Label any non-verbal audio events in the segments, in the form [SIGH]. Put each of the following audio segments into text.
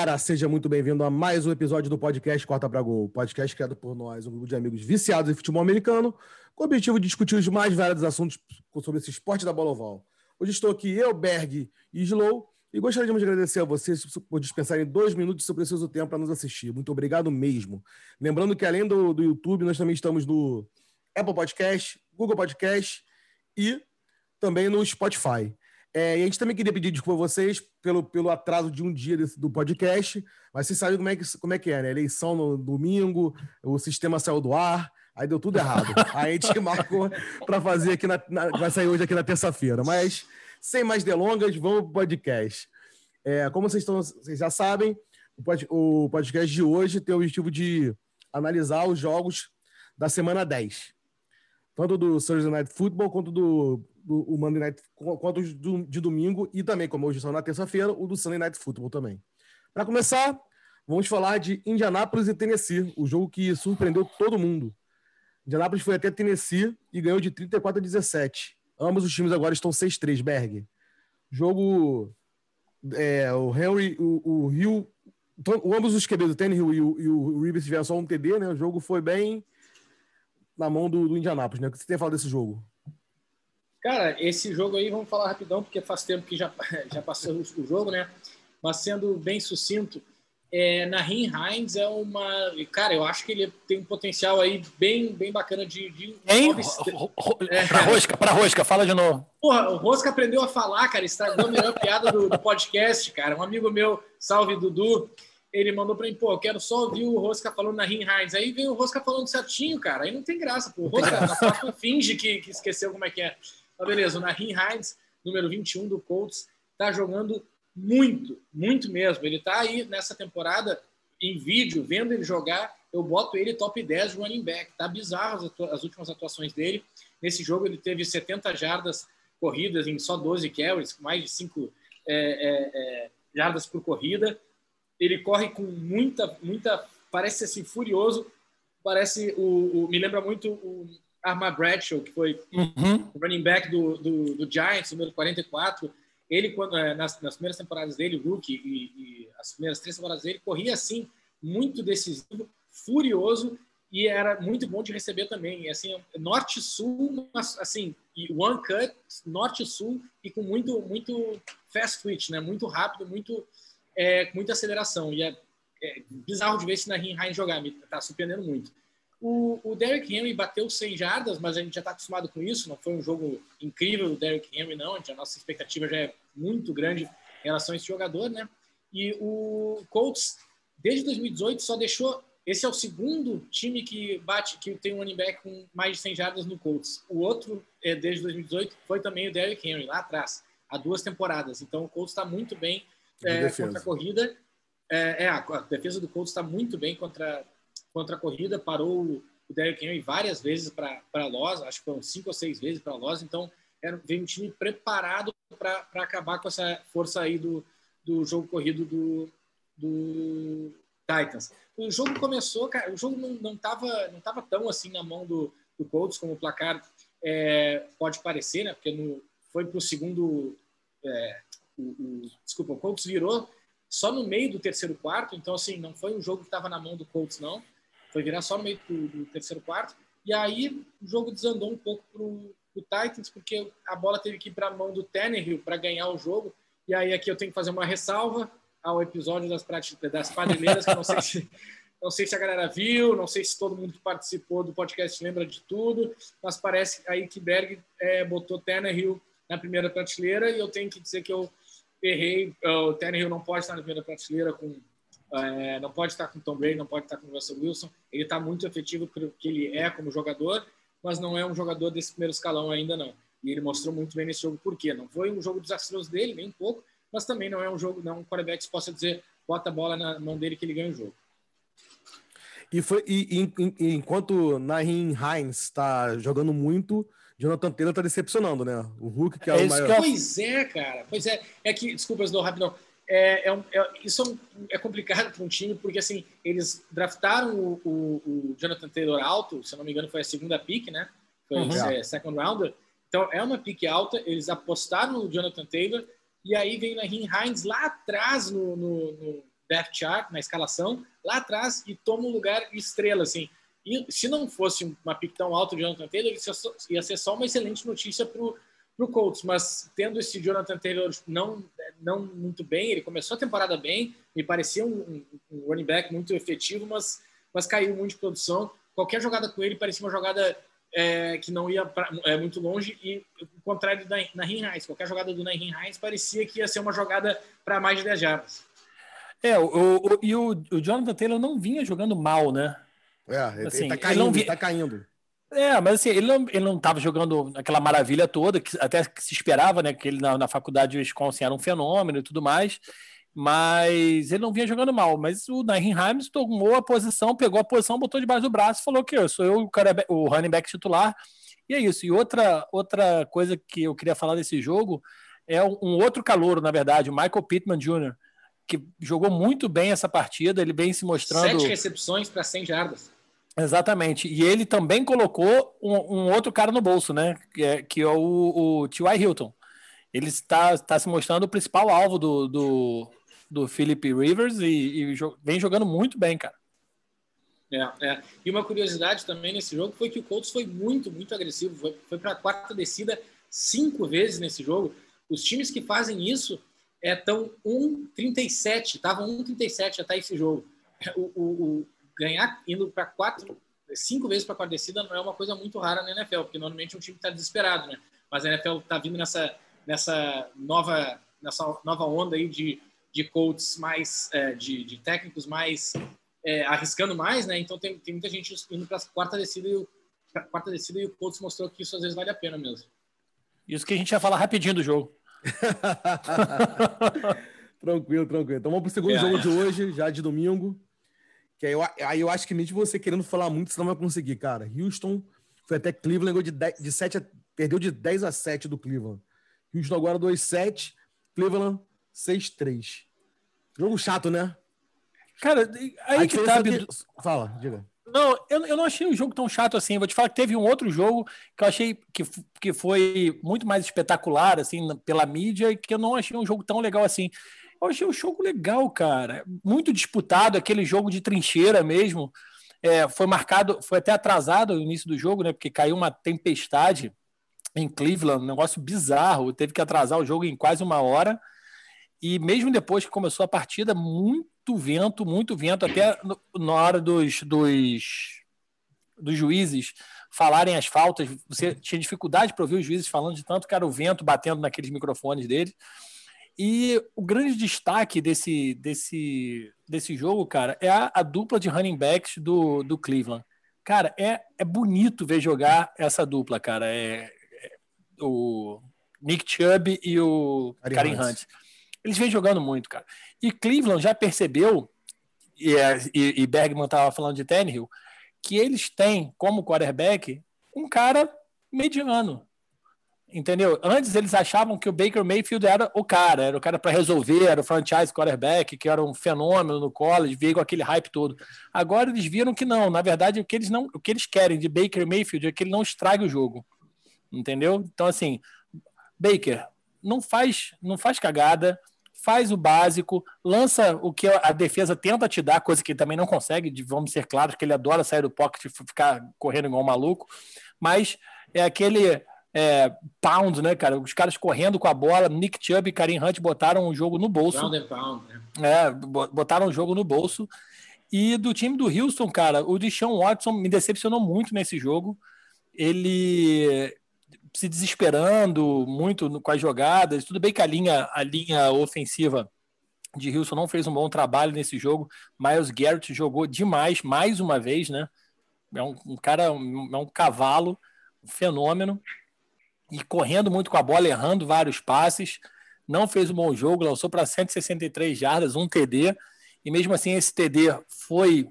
galera, seja muito bem-vindo a mais um episódio do podcast Corta para Gol, podcast criado por nós, um grupo de amigos viciados em futebol americano, com o objetivo de discutir os mais variados assuntos sobre esse esporte da bola oval. Hoje estou aqui, eu, Berg e Slow, e gostaríamos de agradecer a vocês por dispensarem dois minutos do seu precioso tempo para nos assistir. Muito obrigado mesmo. Lembrando que além do, do YouTube, nós também estamos no Apple Podcast, Google Podcast e também no Spotify. É, e a gente também queria pedir desculpa a vocês pelo, pelo atraso de um dia desse, do podcast, mas vocês sabem como é que, como é, que é, né? Eleição no domingo, o sistema saiu do ar, aí deu tudo errado. [LAUGHS] aí a gente marcou para fazer aqui na, na, Vai sair hoje aqui na terça-feira. Mas, sem mais delongas, vamos para o podcast. É, como vocês, estão, vocês já sabem, o podcast de hoje tem o objetivo de analisar os jogos da semana 10. Tanto do Thursday Night Football quanto do do o Monday Night quanto do, de domingo e também, como hoje são na terça-feira, o do Sunday Night Football também. Para começar, vamos falar de Indianápolis e Tennessee, o jogo que surpreendeu todo mundo. Indianápolis foi até Tennessee e ganhou de 34 a 17. Ambos os times agora estão 6-3, Berg. Jogo. É, o Henry, o, Rio. Então, ambos os QBs, o Tannehill e o, o Rivers tiveram só um TD, né? O jogo foi bem na mão do, do né? O que você tem a falar desse jogo? Cara, esse jogo aí, vamos falar rapidão, porque faz tempo que já, [LAUGHS] já passou o jogo, né? Mas sendo bem sucinto, é, Nahin Hines é uma. Cara, eu acho que ele tem um potencial aí bem, bem bacana de. de hein? É, pra Rosca, pra Rosca, fala de novo. Porra, o Rosca aprendeu a falar, cara, estragou a melhor piada do, do, podcast, cara. Um amigo meu, salve Dudu, ele mandou pra mim, pô, eu quero só ouvir o Rosca falando na Hines. Aí vem o Rosca falando certinho, cara. Aí não tem graça, pô. O Rosca na [LAUGHS] próxima finge que, que esqueceu como é que é. Mas beleza, o Nahin Hines, número 21 do Colts, está jogando muito, muito mesmo. Ele está aí nessa temporada em vídeo, vendo ele jogar, eu boto ele top 10 running back. Tá bizarro as, as últimas atuações dele. Nesse jogo ele teve 70 jardas corridas em só 12 carries, mais de 5 é, é, é, jardas por corrida. Ele corre com muita, muita, parece assim furioso. Parece o, o me lembra muito o Arma Bradshaw, que foi uhum. running back do, do, do, Giants, número 44, ele, quando, é, nas, nas primeiras temporadas dele, o rookie, e, e, as primeiras três temporadas dele, corria assim, muito decisivo, furioso, e era muito bom de receber também. E, assim, norte-sul, assim, one cut, norte-sul, e com muito, muito fast twitch, né? Muito rápido, muito, é, muita aceleração. E é, é bizarro de ver esse Nahin Hines jogar, me tá surpreendendo muito. O, o Derrick Henry bateu 100 jardas, mas a gente já está acostumado com isso. Não foi um jogo incrível do Derrick Henry, não. A nossa expectativa já é muito grande em relação a esse jogador, né? E o Colts, desde 2018, só deixou. Esse é o segundo time que bate, que tem um running back com mais de 100 jardas no Colts. O outro, é, desde 2018, foi também o Derrick Henry, lá atrás, há duas temporadas. Então, o Colts está muito bem é, contra a corrida. É, é, a defesa do Colts está muito bem contra contra a corrida, parou o Derrick Henry várias vezes para Loz, acho que foram cinco ou seis vezes para Loz, então era, veio um time preparado para acabar com essa força aí do, do jogo corrido do, do Titans. O jogo começou, cara, o jogo não estava não tava tão assim na mão do, do Colts como o placar é, pode parecer, né? Porque no, foi para o segundo. É, o, desculpa, o Colts virou só no meio do terceiro quarto, então assim, não foi um jogo que estava na mão do Colts, não. Foi virar só no meio do, do terceiro quarto. E aí o jogo desandou um pouco para o Titans, porque a bola teve que ir para a mão do Tannehill para ganhar o jogo. E aí aqui eu tenho que fazer uma ressalva ao episódio das, das padrinheiras, que não sei se [LAUGHS] não sei se a galera viu, não sei se todo mundo que participou do podcast lembra de tudo, mas parece aí que Berg é, botou Tannehill na primeira prateleira e eu tenho que dizer que eu errei. O Tannehill não pode estar na primeira prateleira com é, não pode estar com Tom Brady, não pode estar com Russell Wilson. Ele está muito efetivo porque ele é como jogador, mas não é um jogador desse primeiro escalão ainda não. E ele mostrou muito bem nesse jogo por quê. Não foi um jogo desastroso dele, nem um pouco, mas também não é um jogo, não é um quarterback que possa dizer bota a bola na mão dele que ele ganha o jogo. E, foi, e, e, e enquanto Nahin Hines está jogando muito, Jonathan Taylor está decepcionando, né? O Hulk, que é, é o maior. Pois é, cara. Pois é. É que, desculpa, Snow, rapidão é, é, é, isso é complicado para um time, porque assim, eles draftaram o, o, o, Jonathan Taylor alto, se não me engano, foi a segunda pick, né? Foi uhum. é, second rounder. Então é uma pick alta, eles apostaram no Jonathan Taylor, e aí vem na Hines lá atrás no, no, no, depth chart, na escalação, lá atrás e toma um lugar estrela, assim. Se não fosse uma pick tão alta de Jonathan Taylor, ia ser só uma excelente notícia para o Colts. Mas tendo esse Jonathan Taylor não, não muito bem, ele começou a temporada bem, me parecia um, um running back muito efetivo, mas, mas caiu muito de produção. Qualquer jogada com ele parecia uma jogada é, que não ia pra, é, muito longe e o contrário da Nahin Hines. Qualquer jogada do Nahin Hines parecia que ia ser uma jogada para mais de 10 jardas. É, o, o, e o, o Jonathan Taylor não vinha jogando mal, né? É, ele, assim, ele tá caindo, ele, vi... tá caindo. É, mas assim, ele não, ele não tava jogando aquela maravilha toda, que até que se esperava, né? Que ele na, na faculdade de Wisconsin era um fenômeno e tudo mais. Mas ele não vinha jogando mal. Mas o Nahin Himes tomou a posição, pegou a posição, botou debaixo do braço e falou que eu sou eu o, cara, o running back titular. E é isso. E outra, outra coisa que eu queria falar desse jogo é um outro calouro, na verdade, o Michael Pittman Jr., que jogou muito bem essa partida. Ele vem se mostrando. Sete recepções para 100 jardas. Exatamente. E ele também colocou um, um, outro cara no bolso, né? Que é, que é o, o T.Y. Hilton. Ele está, está se mostrando o principal alvo do, do, do Philip Rivers e, e jo vem jogando muito bem, cara. É, é. E uma curiosidade também nesse jogo foi que o Colts foi muito, muito agressivo. Foi, foi para a quarta descida cinco vezes nesse jogo. Os times que fazem isso estão é, 1,37, estavam 1,37 até esse jogo. [LAUGHS] O, o, o, ganhar indo para quatro, cinco vezes para a quarta descida não é uma coisa muito rara na NFL, porque normalmente um time está desesperado, né? Mas a NFL está vindo nessa, nessa nova nessa nova onda aí de, de coaches mais, é, de, de, técnicos mais é, arriscando mais, né? Então tem, tem muita gente indo para a quarta descida e o quarta descida e o coach mostrou que isso às vezes vale a pena mesmo. Isso que a gente ia falar rapidinho do jogo. [LAUGHS] tranquilo, tranquilo. Então vamos para o segundo é. jogo de hoje, já de domingo. Que aí eu, aí eu acho que mesmo você querendo falar muito, você não vai conseguir, cara. Houston foi até Cleveland, de, 10, de 7 a, perdeu de 10 a 7 do Cleveland. Houston agora 2-7, Cleveland 6-3. Jogo chato, né? Cara, aí que tá. Que... Fala, diga. Não, eu, eu não achei o jogo tão chato assim. Vou te falar que teve um outro jogo que eu achei que, que foi muito mais espetacular, assim, pela mídia, e que eu não achei um jogo tão legal assim. Eu achei o jogo legal, cara. Muito disputado, aquele jogo de trincheira mesmo. É, foi marcado, foi até atrasado o início do jogo, né? Porque caiu uma tempestade em Cleveland, um negócio bizarro. Teve que atrasar o jogo em quase uma hora. E mesmo depois que começou a partida, muito vento, muito vento, até na hora dos, dos, dos juízes falarem as faltas, você tinha dificuldade para ouvir os juízes falando de tanto que era o vento batendo naqueles microfones deles. E o grande destaque desse, desse, desse jogo, cara, é a, a dupla de running backs do, do Cleveland. Cara, é, é bonito ver jogar essa dupla, cara. É, é o Nick Chubb e o Karim Hunt. Hunt. Eles vêm jogando muito, cara. E Cleveland já percebeu, e, é, e, e Bergman estava falando de Tannehill, que eles têm como quarterback um cara mediano. Entendeu? Antes eles achavam que o Baker Mayfield era o cara, era o cara para resolver, era o franchise quarterback, que era um fenômeno no college, veio com aquele hype todo. Agora eles viram que não, na verdade o que eles não, o que eles querem de Baker Mayfield é que ele não estrague o jogo. Entendeu? Então assim, Baker, não faz, não faz cagada, faz o básico, lança o que a defesa tenta te dar, coisa que ele também não consegue, vamos ser claros que ele adora sair do pocket e ficar correndo igual um maluco, mas é aquele é, pound, né, cara? Os caras correndo com a bola, Nick Chubb e Karim Hunt botaram o jogo no bolso. Pound and pound, né? É, botaram o jogo no bolso. E do time do Houston, cara, o Deshaun Watson me decepcionou muito nesse jogo. Ele se desesperando muito com as jogadas. Tudo bem que a linha, a linha ofensiva de Houston não fez um bom trabalho nesse jogo. Miles Garrett jogou demais, mais uma vez, né? É um, um cara, é um cavalo, um fenômeno e correndo muito com a bola, errando vários passes. Não fez um bom jogo, lançou para 163 jardas, um TD. E mesmo assim, esse TD foi.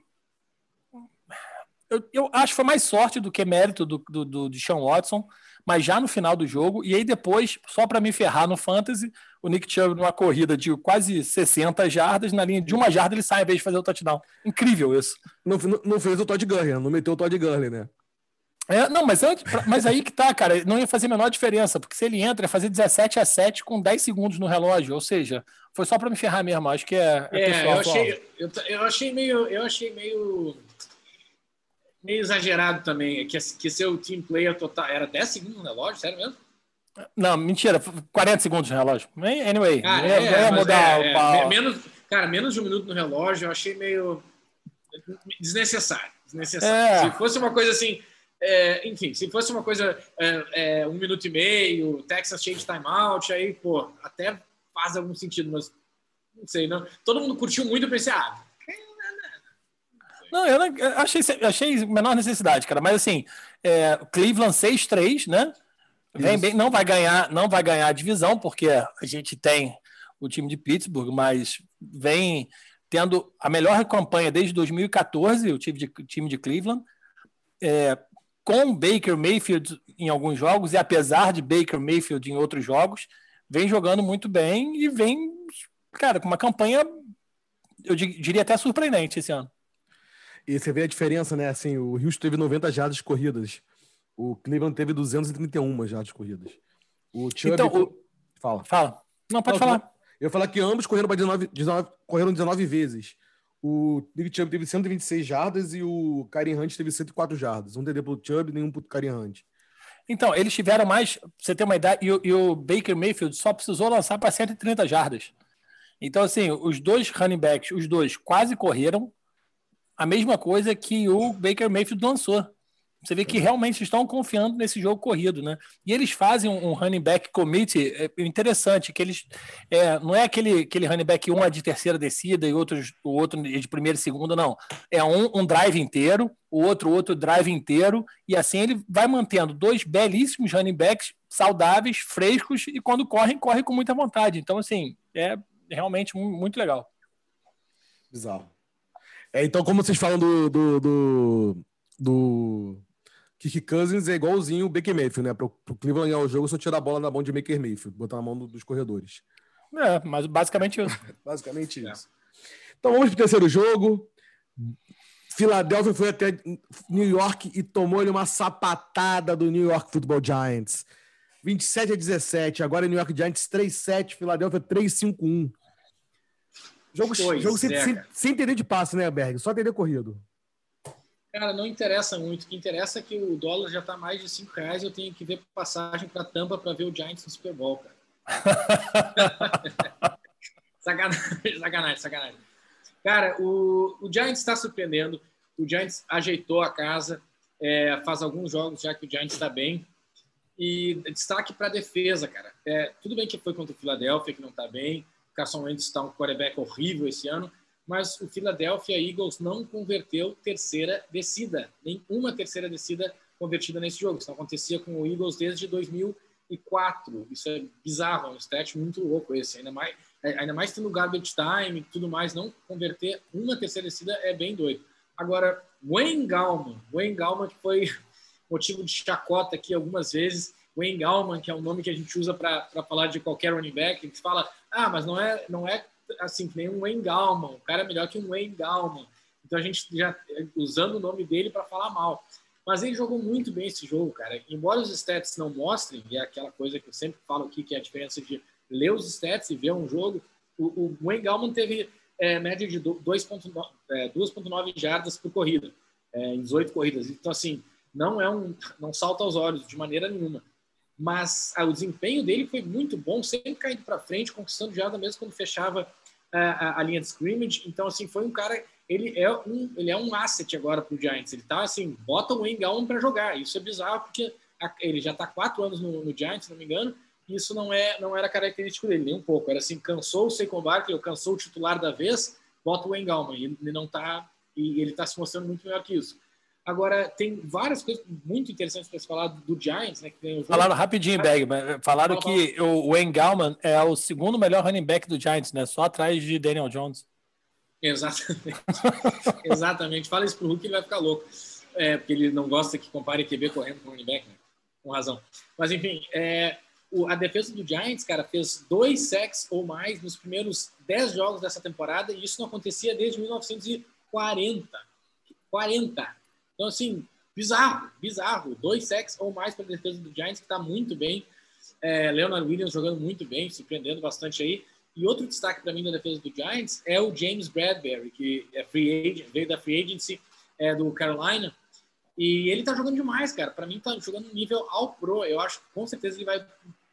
Eu, eu acho que foi mais sorte do que mérito do, do, do de Sean Watson, mas já no final do jogo. E aí depois, só para me ferrar no Fantasy, o Nick Chubb, numa corrida de quase 60 jardas, na linha de uma jarda, ele sai em vez de fazer o touchdown. Incrível isso. Não, não fez o Todd Gurley, não meteu o Todd Gurley, né? É, não, mas, antes, mas aí que tá, cara, não ia fazer a menor diferença, porque se ele entra, ia fazer 17 a 7 com 10 segundos no relógio, ou seja, foi só para me ferrar mesmo, acho que é, é, é pessoal, eu, achei, eu, eu, achei meio, eu achei meio meio exagerado também, que, que seu team player total era 10 segundos no relógio, sério mesmo? Não, mentira, 40 segundos no relógio. Anyway, ah, é, é, mudar é, o é, menos, Cara, menos de um minuto no relógio, eu achei meio desnecessário. desnecessário. É. Se fosse uma coisa assim, é, enfim, se fosse uma coisa é, é, um minuto e meio, Texas change timeout, aí, pô, até faz algum sentido, mas não sei, não. Todo mundo curtiu muito, eu pensei, ah. Não, eu, não, eu achei, achei menor necessidade, cara. Mas assim, é, Cleveland 6-3, né? Vem bem, não vai ganhar, não vai ganhar a divisão, porque a gente tem o time de Pittsburgh, mas vem tendo a melhor campanha desde 2014, o time de, time de Cleveland. É, com Baker Mayfield em alguns jogos, e apesar de Baker Mayfield em outros jogos, vem jogando muito bem e vem, cara, com uma campanha, eu diria até surpreendente esse ano. E você vê a diferença, né? Assim, o Houston teve 90 jardas corridas, o Cleveland teve 231 jardas corridas. O Chubb... Então, o... Fala. Fala. Não, pode Não, falar. Eu ia falar que ambos correram, 19, 19, correram 19 vezes. O Nick Chubb teve 126 jardas e o Karim Hunt teve 104 jardas. Um TD pro Chubb nenhum pro Karim Hunt. Então, eles tiveram mais, pra você ter uma ideia, e e o Baker Mayfield só precisou lançar para 130 jardas. Então, assim, os dois running backs, os dois quase correram a mesma coisa que o Baker Mayfield lançou. Você vê que realmente estão confiando nesse jogo corrido, né? E eles fazem um, running back committee é, interessante, que eles é, não é aquele, aquele running back um é de terceira descida e outros, o outro de primeira e segunda, não. É um, um drive inteiro, o outro outro drive inteiro, e assim ele vai mantendo dois belíssimos running backs saudáveis, frescos, e quando correm, correm com muita vontade. Então, assim, é realmente muito legal. Bizarro. É, então, como vocês falam do, do, do, do Kiki Cousins é igualzinho o Baker Mayfield, né? Para o Cleveland ganhar o jogo, só tirar a bola na mão de Baker Mayfield, botar na mão dos corredores. É, mas basicamente isso. [LAUGHS] basicamente é. isso. Então vamos para o terceiro jogo. Philadelphia foi até New York e tomou ele uma sapatada do New York Football Giants. 27 a 17. Agora New York Giants 3-7, Philadelphia 3-5-1. Jogo, jogo sem, é, sem, sem, entender de passe, né, Berg? Só entender corrido. Cara, não interessa muito. O que interessa é que o dólar já está mais de 5 reais. Eu tenho que ver passagem para Tampa para ver o Giants no Super Bowl, cara. [LAUGHS] sacanagem, sacanagem, sacanagem. Cara, o, o Giants está surpreendendo. O Giants ajeitou a casa. É, faz alguns jogos já que o Giants está bem. E destaque para a defesa, cara. É, tudo bem que foi contra o Philadelphia, que não está bem. O Carson Wentz está um quarterback horrível esse ano mas o Philadelphia Eagles não converteu terceira descida, nem uma terceira descida convertida nesse jogo. Isso não acontecia com o Eagles desde 2004. Isso é bizarro, é um stat muito louco esse. Ainda mais, ainda mais tendo garbage time e tudo mais, não converter uma terceira descida é bem doido. Agora, Wayne Gallman, Wayne Gallman que foi motivo de chacota aqui algumas vezes, Wayne Gallman, que é um nome que a gente usa para falar de qualquer running back, gente fala, ah, mas não é, não é assim, que nem um Wayne Gallman. O cara é melhor que um Wayne Gallman. Então a gente já usando o nome dele para falar mal. Mas ele jogou muito bem esse jogo, cara. Embora os stats não mostrem, e é aquela coisa que eu sempre falo aqui, que é a diferença de ler os stats e ver um jogo, o, o Wayne Gallman teve é, média de 2,9 é, jardas por corrida, é, em 18 corridas. Então, assim, não é um, não salta aos olhos de maneira nenhuma. Mas ah, o desempenho dele foi muito bom, sempre caindo para frente, conquistando jarda mesmo quando fechava a, a, linha de scrimmage. Então, assim, foi um cara. Ele é um, ele é um asset agora para o Giants. Ele tá assim, bota o Wayne Gallman para jogar. Isso é bizarro porque a, ele já está quatro anos no, no, Giants, se não me engano. E isso não é não era característico dele nem um pouco. Era assim, cansou o Saquon Barkley, cansou o titular da vez, bota o Wayne Gallman. E ele não tá e ele está se mostrando muito melhor que isso. Agora, tem várias coisas muito interessantes para se falar do Giants, né? Que Falaram rapidinho, Bag, falaram que o Wayne Gallman é o segundo melhor running back do Giants, né? Só atrás de Daniel Jones. Exatamente. [LAUGHS] Exatamente. Fala isso pro Hulk, ele vai ficar louco. É, porque ele não gosta que compare QB correndo com running back, né? Com razão. Mas, enfim, é, o, a defesa do Giants, cara, fez dois sacks ou mais nos primeiros dez jogos dessa temporada e isso não acontecia desde 1940. 40. Então, assim, bizarro, bizarro. Dois sacks ou mais para a defesa do Giants, que está muito bem. É, Leonard Williams jogando muito bem, surpreendendo bastante aí. E outro destaque para mim da defesa do Giants é o James Bradbury, que é free agent, veio da free agency é, do Carolina. E ele tá jogando demais, cara. Para mim, tá jogando nível ao pro. Eu acho que com certeza ele vai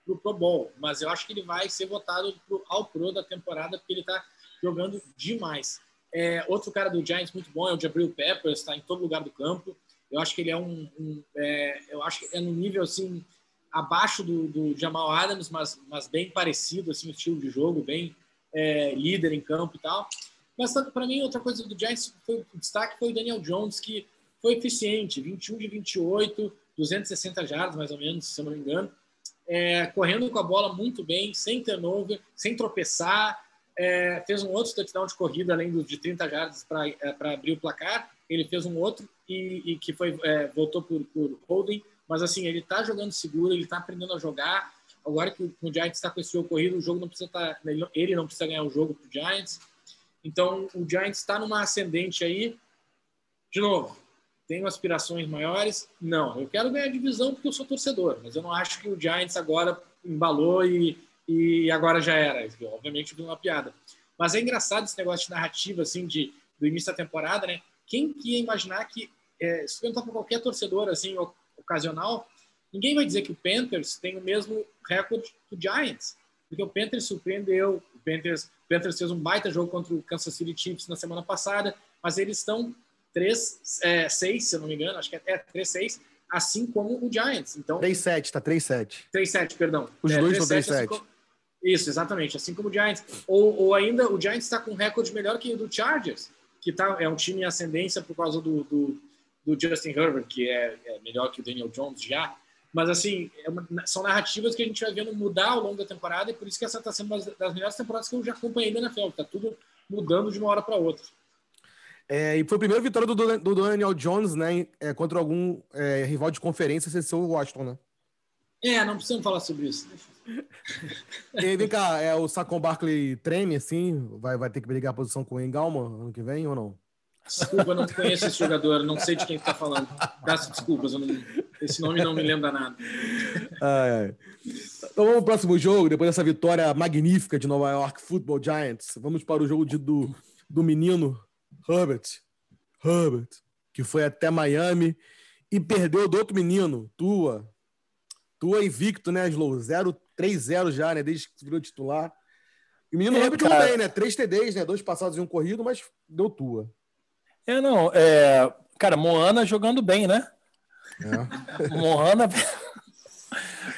pro Pro Bowl, mas eu acho que ele vai ser votado pro ao pro da temporada porque ele tá jogando demais. É, outro cara do Giants muito bom é o Jabril Peppers, está em todo lugar do campo. Eu acho que ele é um, um é, eu acho que é no nível assim abaixo do, do Jamal Adams, mas, mas bem parecido assim o estilo de jogo, bem é, líder em campo e tal. Mas para mim outra coisa do Giants foi o destaque foi o Daniel Jones que foi eficiente, 21 de 28, 260 jardas mais ou menos, se eu não me engano, é, correndo com a bola muito bem, sem turnover, sem tropeçar, é, fez um outro touchdown de corrida além do de 30 jardas para é, abrir o placar. Ele fez um outro e, e que foi é, voltou por, por holding, mas assim ele está jogando seguro, ele está aprendendo a jogar. Agora que o, Giants está com esse jogo corrido, o jogo não precisa estar, tá, ele não precisa ganhar o jogo para o Giants. Então o Giants está numa ascendente aí. De novo, tenho aspirações maiores? Não, eu quero ganhar divisão porque eu sou torcedor, mas eu não acho que o Giants agora embalou e e agora já era. Obviamente, foi uma piada. Mas é engraçado esse negócio de narrativa, assim, de, do início da temporada, né? Quem que ia imaginar que, é, se perguntar para qualquer torcedor, assim, ocasional, ninguém vai dizer que o Panthers tem o mesmo recorde que o Giants. Porque o Panthers surpreendeu, o Panthers, o Panthers fez um baita jogo contra o Kansas City Chiefs na semana passada, mas eles estão 3-6, é, se eu não me engano, acho que é 3-6, assim como o Giants. Então, 3-7, tá 3-7. 3-7, perdão. Os é, dois são 3-7. Isso, exatamente. Assim como o Giants. Ou, ou ainda, o Giants está com um recorde melhor que o do Chargers, que tá, é um time em ascendência por causa do, do, do Justin Herbert, que é, é, melhor que o Daniel Jones já. Mas, assim, é uma, são narrativas que a gente vai vendo mudar ao longo da temporada, e por isso que essa está sendo uma das melhores temporadas que eu já acompanhei na NFL. Está tudo mudando de uma hora para outra. É, e foi a primeira vitória do, do Daniel Jones, né? É, contra algum é, rival de conferência, sem ser o Washington, né? É, não precisamos falar sobre isso. [LAUGHS] E vem cá, é, o Sacon Barkley treme assim? Vai, vai ter que brigar a posição com o Engalma ano que vem ou não? Desculpa, não conheço esse jogador, não sei de quem está falando. Peço desculpas, não, esse nome não me lembra nada. Então vamos pro próximo jogo, depois dessa vitória magnífica de Nova York Football Giants. Vamos para o jogo de, do, do menino Herbert. Herbert, que foi até Miami e perdeu do outro menino, Tua, Tua invicto, né, Slow? 0-3-0 já, né? Desde que virou titular. E o menino é, bem, né? Três TDs, né? Dois passados e um corrido, mas deu tua. É, não. É... Cara, Moana jogando bem, né? É. [LAUGHS] Moana...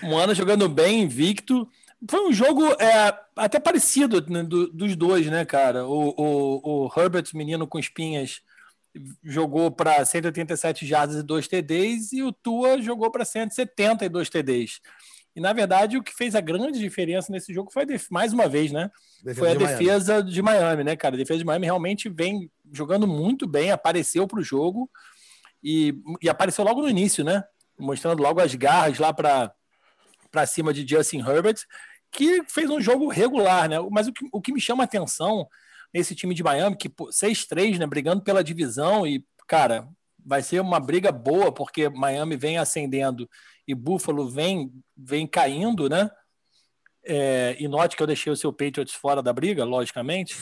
Moana jogando bem, invicto. Foi um jogo é, até parecido né, do, dos dois, né, cara? O, o, o Herbert, menino com espinhas, jogou para 187 jardas e 2 TDs e o Tua jogou para 172 TDs. E na verdade o que fez a grande diferença nesse jogo foi mais uma vez, né? Defesa foi a de defesa Miami. de Miami, né, cara? A defesa de Miami realmente vem jogando muito bem, apareceu para o jogo e, e apareceu logo no início, né? Mostrando logo as garras lá para para cima de Justin Herbert, que fez um jogo regular, né? Mas o que, o que me chama a atenção nesse time de Miami, que 6-3, né, brigando pela divisão e, cara, vai ser uma briga boa, porque Miami vem ascendendo e Buffalo vem, vem caindo, né? É, e note que eu deixei o seu Patriots fora da briga, logicamente.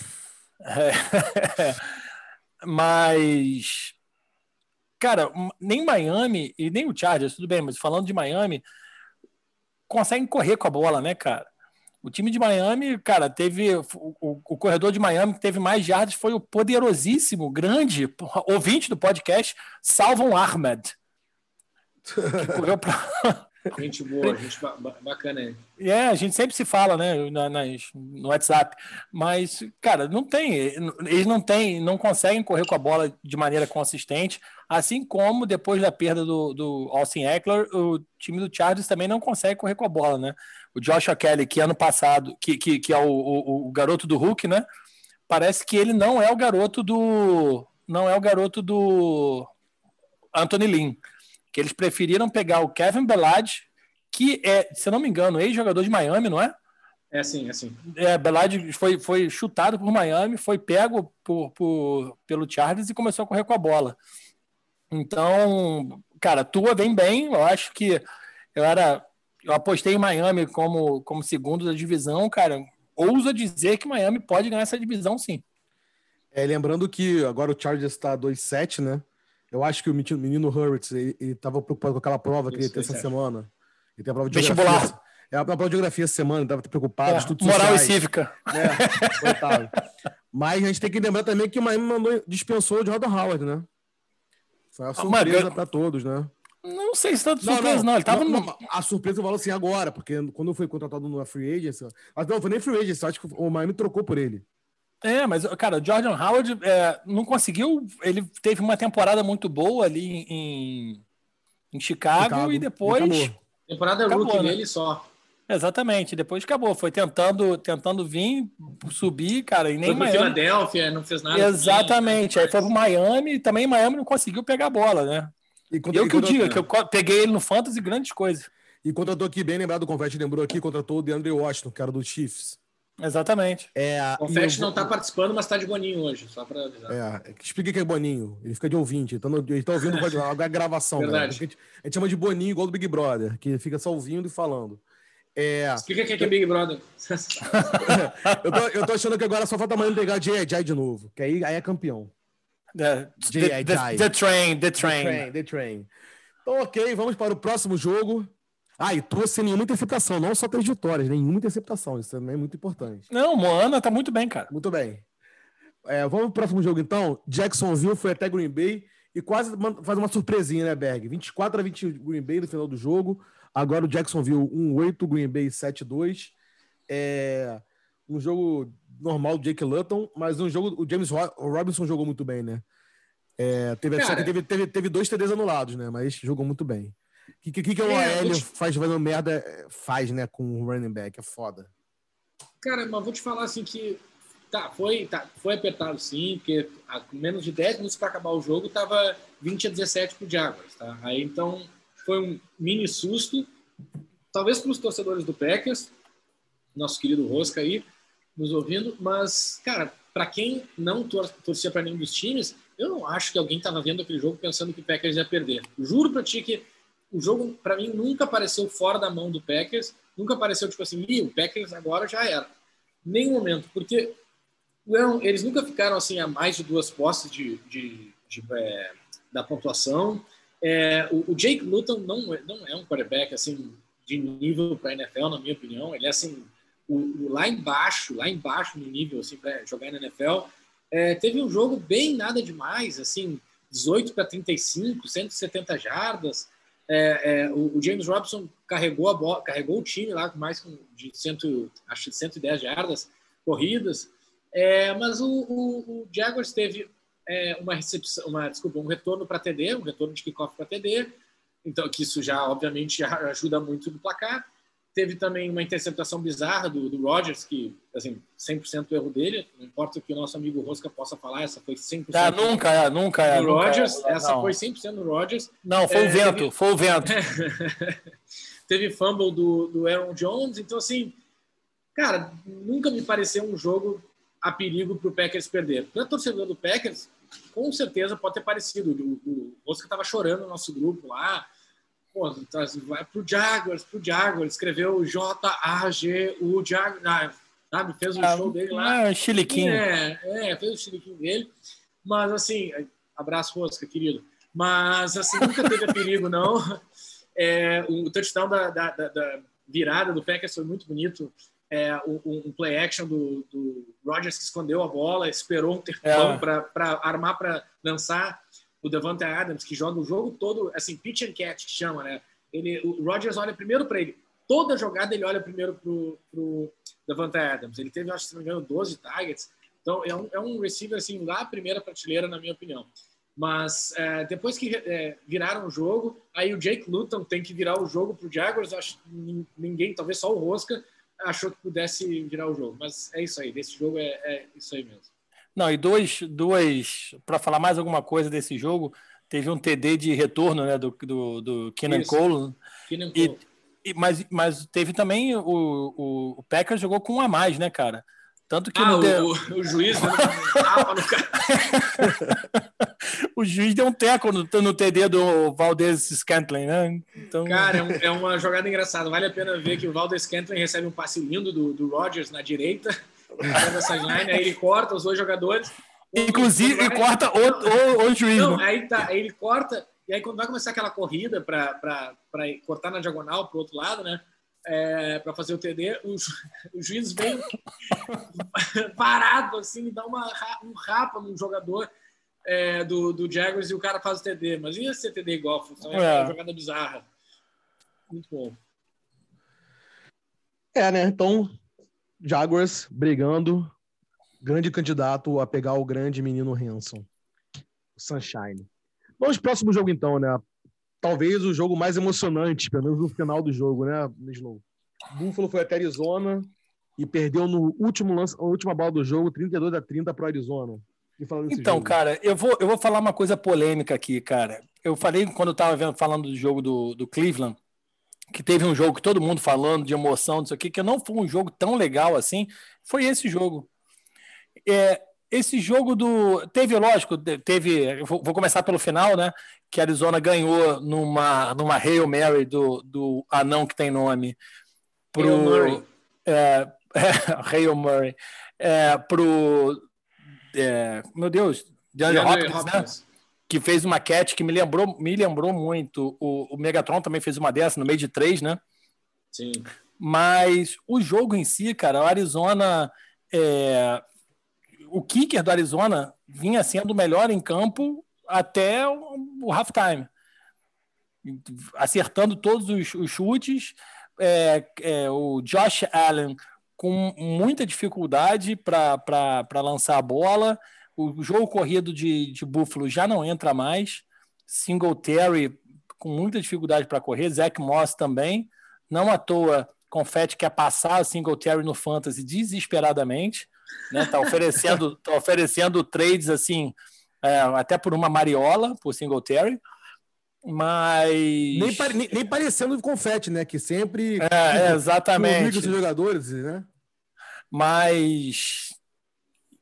É, [LAUGHS] mas, cara, nem Miami e nem o Chargers, tudo bem, mas falando de Miami, conseguem correr com a bola, né, cara? O time de Miami, cara, teve. O, o, o corredor de Miami que teve mais jardas foi o poderosíssimo, grande [LAUGHS] ouvinte do podcast, Salvon Ahmed. Que correu. [LAUGHS] Gente boa, gente bacana aí. É, a gente sempre se fala, né, nas, no WhatsApp. Mas, cara, não tem. Eles não têm, não conseguem correr com a bola de maneira consistente. Assim como depois da perda do, do Austin Eckler, o time do Chargers também não consegue correr com a bola, né? o Joshua Kelly, que ano passado, que, que, que é o, o, o, garoto do Hulk, né? Parece que ele não é o garoto do. Não é o garoto do Anthony Lynn. Que eles preferiram pegar o Kevin Belad, que é, se eu não me engano, ex-jogador de Miami, não é? É sim, é sim. É, Belad foi, foi chutado por Miami, foi pego por, por, pelo Charles e começou a correr com a bola. Então, cara, Tua vem bem. Eu acho que eu era. Eu apostei em Miami como, como segundo da divisão, cara. Ouso dizer que Miami pode ganhar essa divisão, sim. É, lembrando que agora o Chargers está 2-7, né? Eu acho que o menino Hurts, ele, estava preocupado com aquela prova que Isso, ele tem essa semana. Ele tem a prova de geografia. É a prova de geografia essa semana, estava preocupado, é, Moral sociais. e cívica. É, Mas a gente tem que lembrar também que o Miami mandou, dispensou o Jordan Howard, né? Foi uma surpresa para todos, né? Não sei se tanto não, surpresa, não. não. Ele tava não, no... A surpresa eu falo assim agora, porque quando foi contratado no Free Agency. Mas não, foi nem Free Agency, acho que o Miami trocou por ele. É, mas, cara, o Jordan Howard é, não conseguiu. Ele teve uma temporada muito boa ali em, em Chicago, Chicago e depois. Temporada acabou, rookie né? dele só. Exatamente, depois acabou. Foi tentando, tentando vir, subir, cara, e nem foi Miami. Filadélfia, não fez nada. Exatamente. Aí foi pro Miami e também Miami não conseguiu pegar a bola, né? E contra, eu que eu digo, que eu peguei ele no Fantasy grandes coisas. E contratou aqui, bem lembrado, o Confete lembrou aqui, contratou o DeAndre Washington, que era do Chiefs. Exatamente. É, o Confete não está participando, mas está de boninho hoje, só para avisar. É, explica que é boninho. Ele fica de ouvinte. Então, ele está ouvindo a gravação. Verdade. Né? A gente chama de boninho igual do Big Brother, que fica só ouvindo e falando. É... Explica que é Big Brother. [LAUGHS] eu, tô, eu tô achando que agora só falta amanhã pegar J.I. de novo, que aí, aí é campeão. The, the, the, the, train, the train. The train, the train. Então, ok, vamos para o próximo jogo. Ah, e trouxe nenhuma interceptação, não só três vitórias, nenhuma interceptação. Isso também é muito importante. Não, Moana tá muito bem, cara. Muito bem. É, vamos para o próximo jogo, então. Jacksonville foi até Green Bay e quase faz uma surpresinha, né, Berg? 24 a 20 Green Bay no final do jogo. Agora o Jacksonville 1-8, Green Bay 7-2. É um jogo normal do Jake Luton, mas um jogo. O James Robinson jogou muito bem, né? É, teve, Cara, teve, teve, teve dois TDs anulados, né? Mas jogou muito bem. O que, que, que o é, Aélio te... faz fazendo merda, faz, né, com o running back? É foda. Cara, mas vou te falar assim que tá, foi, tá, foi apertado sim, porque a menos de 10 minutos para acabar o jogo tava 20 a 17 pro Jaguars, tá? Aí então foi um mini susto, talvez para os torcedores do Packers, nosso querido Rosca aí, nos ouvindo, mas, cara, para quem não tor torcia para nenhum dos times, eu não acho que alguém estava vendo aquele jogo pensando que o Packers ia perder. Juro para ti que o jogo, para mim, nunca apareceu fora da mão do Packers, nunca apareceu tipo assim, o Packers agora já era. Nenhum momento, porque não, eles nunca ficaram assim a mais de duas posses de, de, de é, da pontuação. É, o, o, Jake Luton não, é, não é um quarterback assim de nível para NFL, na minha opinião. Ele é assim o, o, lá embaixo, lá embaixo no nível assim para jogar na NFL. É, teve um jogo bem nada demais, assim, 18 para 35, 170 jardas. É, é, o, James Robson carregou a bola, carregou o time lá com mais de 100, acho 110 jardas corridas. É, mas o, o, o, Jaguars teve é, uma recepção, uma desculpa, um retorno para TD, um retorno de kickoff para TD. Então, que isso já obviamente já ajuda muito no placar. Teve também uma interceptação bizarra do, do Rodgers, que, assim, 100% erro dele. Não importa o que o nosso amigo Rosca possa falar, essa foi 100%. Ah, nunca é, nunca é. Do Rodgers, é, essa foi 100% do Rodgers. Não, foi é, o vento, teve... foi o vento. [LAUGHS] teve fumble do, do Aaron Jones. Então, assim, cara, nunca me pareceu um jogo a perigo para o Packers perder. Para torcedor do Packers, com certeza pode ter parecido. O, o Rosca estava chorando no nosso grupo lá pô, tá, vai pro Jaguars, pro Jaguars, escreveu J-A-G-U Jaguars, ah, sabe? Fez o um show dele lá. É, chiliquinho. É, é, fez o chiliquinho dele. Mas, assim, abraço, Rosca, querido. Mas, assim, nunca teve [LAUGHS] perigo, não. É, o touchdown da, da, da, virada do Packers foi muito bonito. É, um, um play action do, do Rodgers que escondeu a bola, esperou um tempão é. para armar para lançar o Devante Adams, que joga o jogo todo, assim, pitch and catch, que chama, né? Ele, o Rodgers olha primeiro para ele. Toda jogada ele olha primeiro pro, pro Devante Adams. Ele teve, acho que se não me engano, 12 targets. Então, é um, é um receiver, assim, lá primeira prateleira, na minha opinião. Mas é, depois que é, viraram o jogo, aí o Jake Luton tem que virar o jogo pro Jaguars. Acho que ninguém, talvez só o Rosca, achou que pudesse virar o jogo. Mas é isso aí, desse jogo é, é isso aí mesmo. Não, e dois, dois para falar mais alguma coisa desse jogo, teve um TD de retorno né, do, do, do Kenan Cole. Kenan Cole. E, e, mas, mas teve também o, o, o Packers jogou com um a mais, né, cara? Tanto que ah, o, o, juiz [LAUGHS] no cara. [LAUGHS] o juiz deu um teco no, no TD do Valdez Scantling, né? Então... Cara, é, um, [LAUGHS] é, uma jogada engraçada. Vale a pena ver que o Valdez Scantling recebe um passe lindo do, do Rogers na direita, sideline, aí ele corta os dois jogadores. Inclusive, e corta o, o, o juiz. Não, né? aí, tá, aí ele corta, e aí quando vai começar aquela corrida para cortar na diagonal para o outro lado, né? É, para fazer o TD, o, o juiz vem [LAUGHS] parado assim, dá uma, um rapa no jogador é, do, do Jaguars e o cara faz o TD. Mas ia ser TD igual, então é, é uma jogada bizarra. Muito bom. É, né? Então, Jaguars brigando, grande candidato a pegar o grande menino Hanson, o Sunshine. Vamos próximo jogo, então, né? Talvez o jogo mais emocionante, pelo menos no final do jogo, né, Slow? Buffalo foi até Arizona e perdeu no último lance, a última bola do jogo, 32 a 30 para Arizona. Então, jogo. cara, eu vou, eu vou falar uma coisa polêmica aqui, cara. Eu falei quando eu estava falando do jogo do, do Cleveland, que teve um jogo que todo mundo falando de emoção, disso aqui, que não foi um jogo tão legal assim. Foi esse jogo. É, esse jogo do. Teve, lógico, teve. Vou, vou começar pelo final, né? Que a Arizona ganhou numa, numa Hail Mary do, do anão que tem nome. Pro, Hail Murray. É, [LAUGHS] é, Hail Murray. É, pro é, meu Deus, DeAndre Hopkins, Hopkins. Né? Que fez uma catch que me lembrou, me lembrou muito. O, o, Megatron também fez uma dessa no meio de três, né? Sim. Mas o jogo em si, cara, o Arizona. É, o kicker do Arizona vinha sendo o melhor em campo até o, o halftime. Acertando todos os, os chutes. É, é, o Josh Allen com muita dificuldade para lançar a bola. O jogo corrido de, de Buffalo já não entra mais. Singletary com muita dificuldade para correr. Zach Moss também. Não à toa, Confetti quer passar o Singletary no Fantasy desesperadamente. Né? Tá oferecendo, [LAUGHS] tá oferecendo trades assim, é, até por uma mariola, por Singletary. Mas. Nem, nem, nem parecendo confete, né? Que sempre. É, [LAUGHS] exatamente. Os jogadores, né? Mas.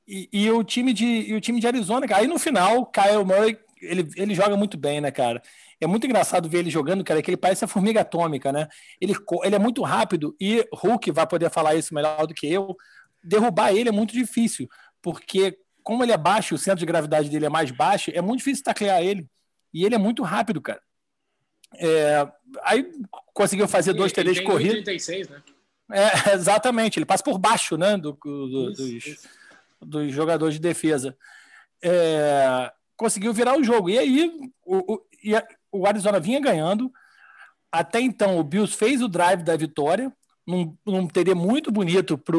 E, e, o time de, e o time de Arizona, cara. Aí no final, Kyle Murray, ele, ele joga muito bem, né, cara? É muito engraçado ver ele jogando, cara, que ele parece a formiga atômica, né? Ele, ele é muito rápido e Hulk vai poder falar isso melhor do que eu. Derrubar ele é muito difícil, porque como ele é baixo, o centro de gravidade dele é mais baixo, é muito difícil taclear ele. E ele é muito rápido, cara. É, aí conseguiu fazer dois TDs de corrida. 36, né? É, [LAUGHS] exatamente, ele passa por baixo né, do, do, isso, dos, isso. Dos, jogadores de defesa. É, conseguiu virar o jogo. E aí o, o, o, Arizona vinha ganhando. Até então, o Bills fez o drive da vitória, num, num TD muito bonito para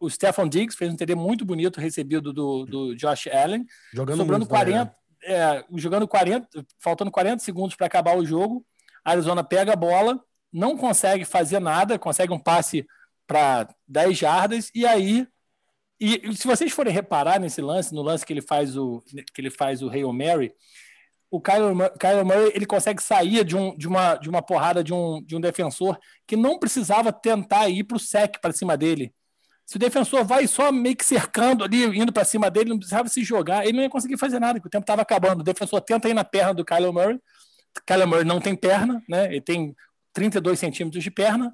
o Stefan Diggs, fez um TD muito bonito recebido do, do Josh Allen. Jogando sobrando muito, 40, né? é, jogando 40, faltando 40 segundos para acabar o jogo, a Arizona pega a bola, não consegue fazer nada, consegue um passe para 10 jardas, e aí. E, se vocês forem reparar nesse lance, no lance que ele faz o que ele faz o Hail Mary, o Kyle, Murray ele consegue sair de, um, de, uma, de uma porrada de um, de um defensor que não precisava tentar ir para o sec para cima dele. Se o defensor vai só meio que cercando ali, indo para cima dele, não precisava se jogar, ele não ia conseguir fazer nada, porque o tempo estava acabando. O defensor tenta ir na perna do Kyler Murray. Kyler Murray não tem perna, né? Ele tem 32 centímetros de perna.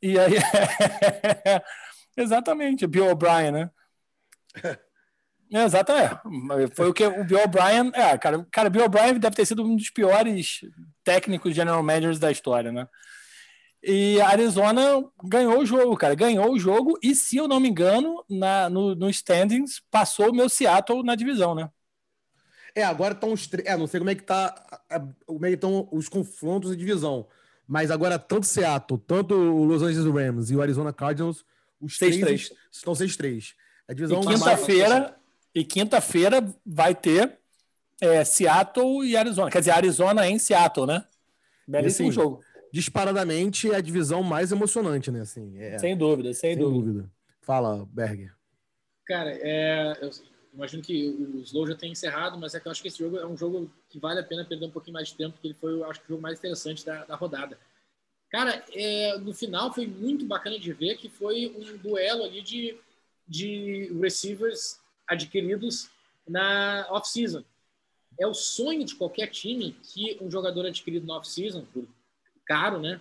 E aí. [LAUGHS] Exatamente, Bill O'Brien, né? [LAUGHS] É, exatamente. Foi o que o Bill O'Brien. É, cara, cara, Bill O'Brien deve ter sido um dos piores técnicos general managers da história, né? E a Arizona ganhou o jogo, cara. Ganhou o jogo e, se eu não me engano, na, no, no standings, passou o meu Seattle na divisão, né? É, agora estão os três. É, não sei como é que tá. Como é que estão os confrontos de divisão. Mas agora, tanto Seattle, tanto o Los Angeles Rams e o Arizona Cardinals, os 6, três 3. estão 6-3. A divisão e quinta-feira e quinta-feira vai ter é, Seattle e Arizona. Quer dizer, Arizona em Seattle, né? Belíssimo assim, jogo disparadamente é a divisão mais emocionante, né? Assim, é, sem dúvida, sem, sem dúvida. dúvida. Fala, Berger. Cara, é, eu imagino que o Slow já tenha encerrado, mas é que eu acho que esse jogo é um jogo que vale a pena perder um pouquinho mais de tempo, porque ele foi, eu acho, o jogo mais interessante da, da rodada. Cara, é, no final foi muito bacana de ver que foi um duelo ali de, de receivers adquiridos na off-season. É o sonho de qualquer time que um jogador adquirido na off-season, por caro, né,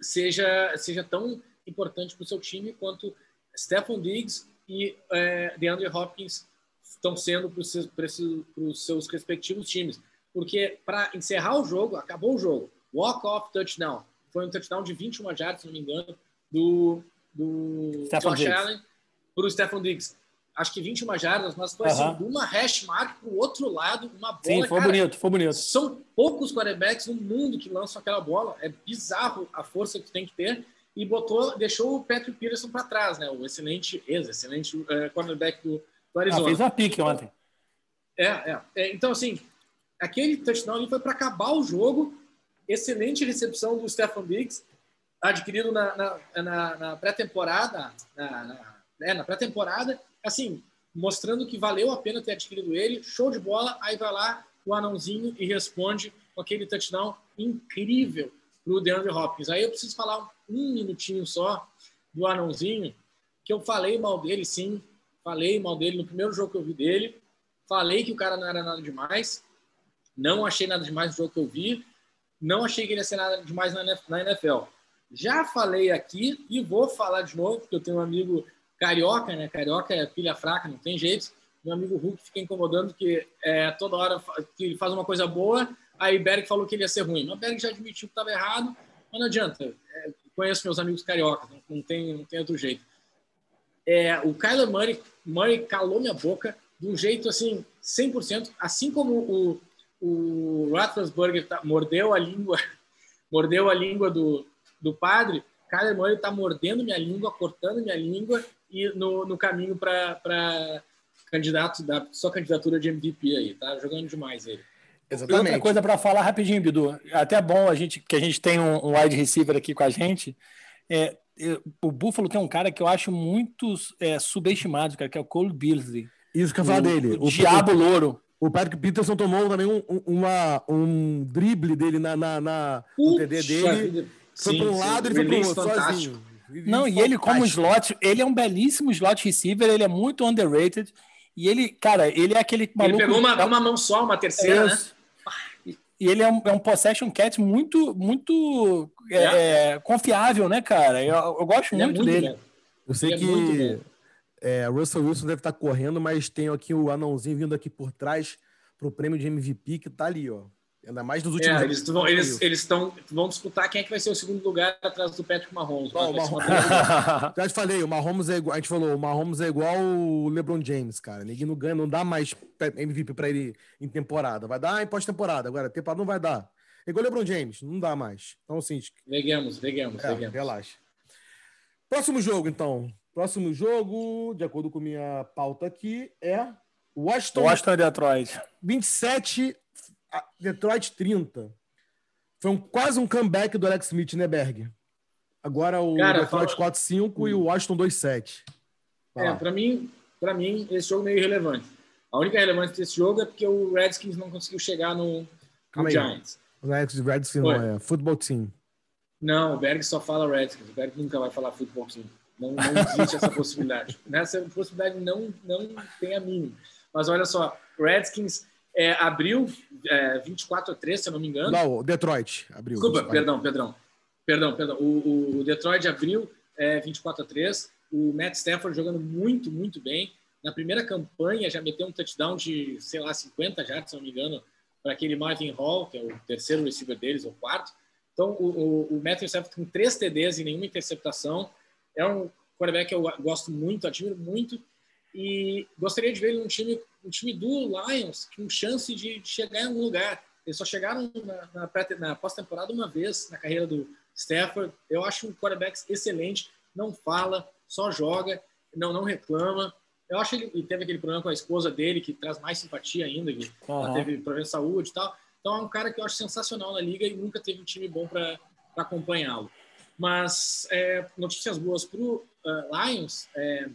seja, seja tão importante para o seu time quanto Stephon Diggs e é, DeAndre Hopkins estão sendo para os seus, seus respectivos times. Porque para encerrar o jogo, acabou o jogo, walk-off touchdown. Foi um touchdown de 21 jardas, se não me engano, do, do Josh Diggs. Allen para o Stephon Diggs. Acho que 21 jardas, mas foi assim, uma hash mark para o outro lado, uma bola. Sim, foi cara, bonito, foi bonito. São poucos quarterbacks no mundo que lançam aquela bola. É bizarro a força que tem que ter. E botou, deixou o Patrick Peterson para trás, né? O excelente, ex-excelente uh, cornerback do, do Arizona. Ah, fez uma pique ontem. É, é, é. Então, assim, aquele touchdown ali foi para acabar o jogo. Excelente recepção do Stefan Diggs, adquirido na, na, na, na pré-temporada. Na, na, pré-temporada, assim, mostrando que valeu a pena ter adquirido ele. Show de bola. Aí vai lá o anãozinho e responde com aquele touchdown incrível para o DeAndre Hopkins. Aí eu preciso falar um minutinho só do anãozinho, que eu falei mal dele, sim. Falei mal dele no primeiro jogo que eu vi dele. Falei que o cara não era nada demais. Não achei nada demais no jogo que eu vi. Não achei que ele ia ser nada demais na NFL. Já falei aqui e vou falar de novo, porque eu tenho um amigo carioca, né? Carioca é pilha fraca, não tem jeito. Meu amigo Hulk fica incomodando que é, toda hora que ele faz uma coisa boa, aí Berg falou que ele ia ser ruim. Mas Berg já admitiu que estava errado, mas não adianta. É, conheço meus amigos cariocas, não, não, tem, não tem outro jeito. É, o Kyler Murray, Murray calou minha boca de um jeito assim, 100%, assim como o, o Roethlisberger tá, mordeu a língua, [LAUGHS] mordeu a língua do, do padre, Kyler Murray está mordendo minha língua, cortando minha língua e no, no caminho para candidato da sua candidatura de MVP aí, tá jogando demais ele. Exatamente. Outra coisa para falar rapidinho, Bidu. Até bom a gente que a gente tem um, um wide receiver aqui com a gente. É, o Buffalo tem um cara que eu acho muito é, subestimado, cara, que é o Cole Beasley. Isso que eu falo dele. O, o Diabo Louro. O Patrick Peterson tomou também um, um, uma, um drible dele na, na, na no TD dele. Foi para um lado e foi para o outro, sozinho. Não, e ele como slot, ele é um belíssimo slot receiver, ele é muito underrated. E ele, cara, ele é aquele maluco... Ele pegou uma, uma mão só, uma terceira, é, né? E ele é um, é um possession cat muito, muito é, é. confiável, né, cara? Eu, eu gosto muito, muito, dele. Bom. Eu sei que é, Russell Wilson deve estar correndo, mas tem aqui o anãozinho vindo aqui por trás para o prêmio de MVP que tá ali, ó. Ainda mais nos últimos é, eles vão, eles, eles vão disputar quem é que vai ser o segundo lugar atrás do Patrick Mahomes. Não, o Mahomes... [LAUGHS] Já te falei, o Mahomes é igual, a gente falou, o Mahomes é igual o LeBron James, cara. Ninguém não ganha, não dá mais MVP para ele em temporada. Vai dar em pós-temporada, agora temporada não vai dar. É igual o LeBron James, não dá mais. Então, assim. Veguemos, veguemos, é, Relaxa. Próximo jogo, então. Próximo jogo, de acordo com minha pauta aqui, é Washington. Washington Detroit. 27 Detroit 30. Foi um, quase um comeback do Alex Smith, né, Berg? Agora o Cara, Detroit fala... 4-5 e o Washington 2-7. É, para mim, para mim, esse jogo é meio irrelevante. A única relevância desse jogo é porque o Redskins não conseguiu chegar no, no Giants. O Redskins não é. Football team. Não, o Berg só fala Redskins. O Berg nunca vai falar football team. Não, não existe essa possibilidade. [LAUGHS] Nessa possibilidade não, não tem a mínima. Mas olha só, Redskins é, abriu é, 24 a 3, se eu não me engano. Não, Detroit abriu. Desculpa, 24. perdão, perdão. Perdão, perdão. O, o Detroit abriu é, 24 a 3. O Matt Stafford jogando muito, muito bem. Na primeira campanha já meteu um touchdown de, sei lá, 50 já, se não me engano, para aquele Marvin Hall, que é o terceiro receiver deles, ou quarto. Então, o, o, o Matthew Stafford com três TDs e nenhuma interceptação. É um quarterback que eu gosto muito, admiro muito. E gostaria de ver ele num time um time do Lions com chance de, chegar em algum lugar. Eles só chegaram na, na, na pós-temporada uma vez na carreira do Stafford. Eu acho um quarterback excelente, não fala, só joga, não, não reclama. Eu acho que ele, ele teve aquele problema com a esposa dele, que traz mais simpatia ainda, que uhum. ela teve problema de saúde e tal. Então é um cara que eu acho sensacional na liga e nunca teve um time bom para acompanhá-lo. Mas é, notícias boas para o uh, Lions, é,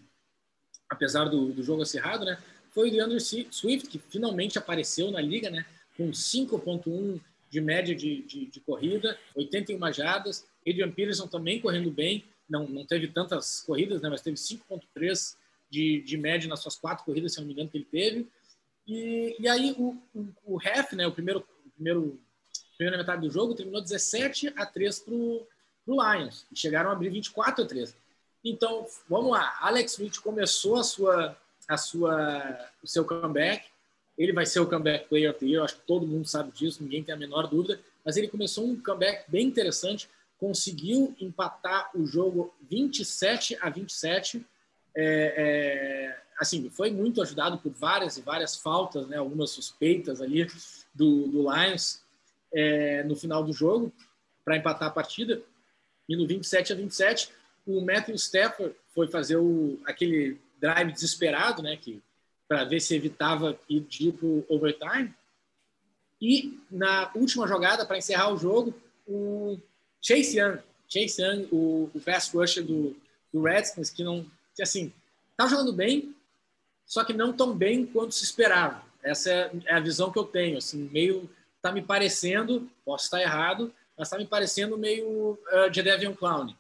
apesar do, do jogo acirrado, né? foi o DeAndre Swift, que finalmente apareceu na liga, né? Com 5.1 de média de, de, de, corrida, 81 jardas. Adrian Peterson também correndo bem, não, não teve tantas corridas, né? Mas teve 5.3 de, de média nas suas quatro corridas, se não me engano, que ele teve. E, e aí o, o, o ref, né, o primeiro, primeiro, primeira metade do jogo, terminou 17 a 3 para o Lions. E chegaram a abrir 24 a 3. Então, vamos lá. Alex Smith começou a sua, a sua, o seu comeback. Ele vai ser o comeback player of the year. Acho que todo mundo sabe disso, ninguém tem a menor dúvida. Mas ele começou um comeback bem interessante. Conseguiu empatar o jogo 27 a 27. É, é, assim, foi muito ajudado por várias e várias faltas, né, algumas suspeitas ali do, do Lions é, no final do jogo para empatar a partida. E no 27 a 27, o Matthew Stafford foi fazer o, aquele drive desesperado, né, que para ver se evitava ir para o overtime. E na última jogada, para encerrar o jogo, o Chase Young, Chase Young, o, o rusher do, do Redskins, que não, que assim, tá jogando bem, só que não tão bem quanto se esperava. Essa é, é a visão que eu tenho, assim, meio tá me parecendo, posso estar errado, mas tá me parecendo meio uh, Jadeveon Clown.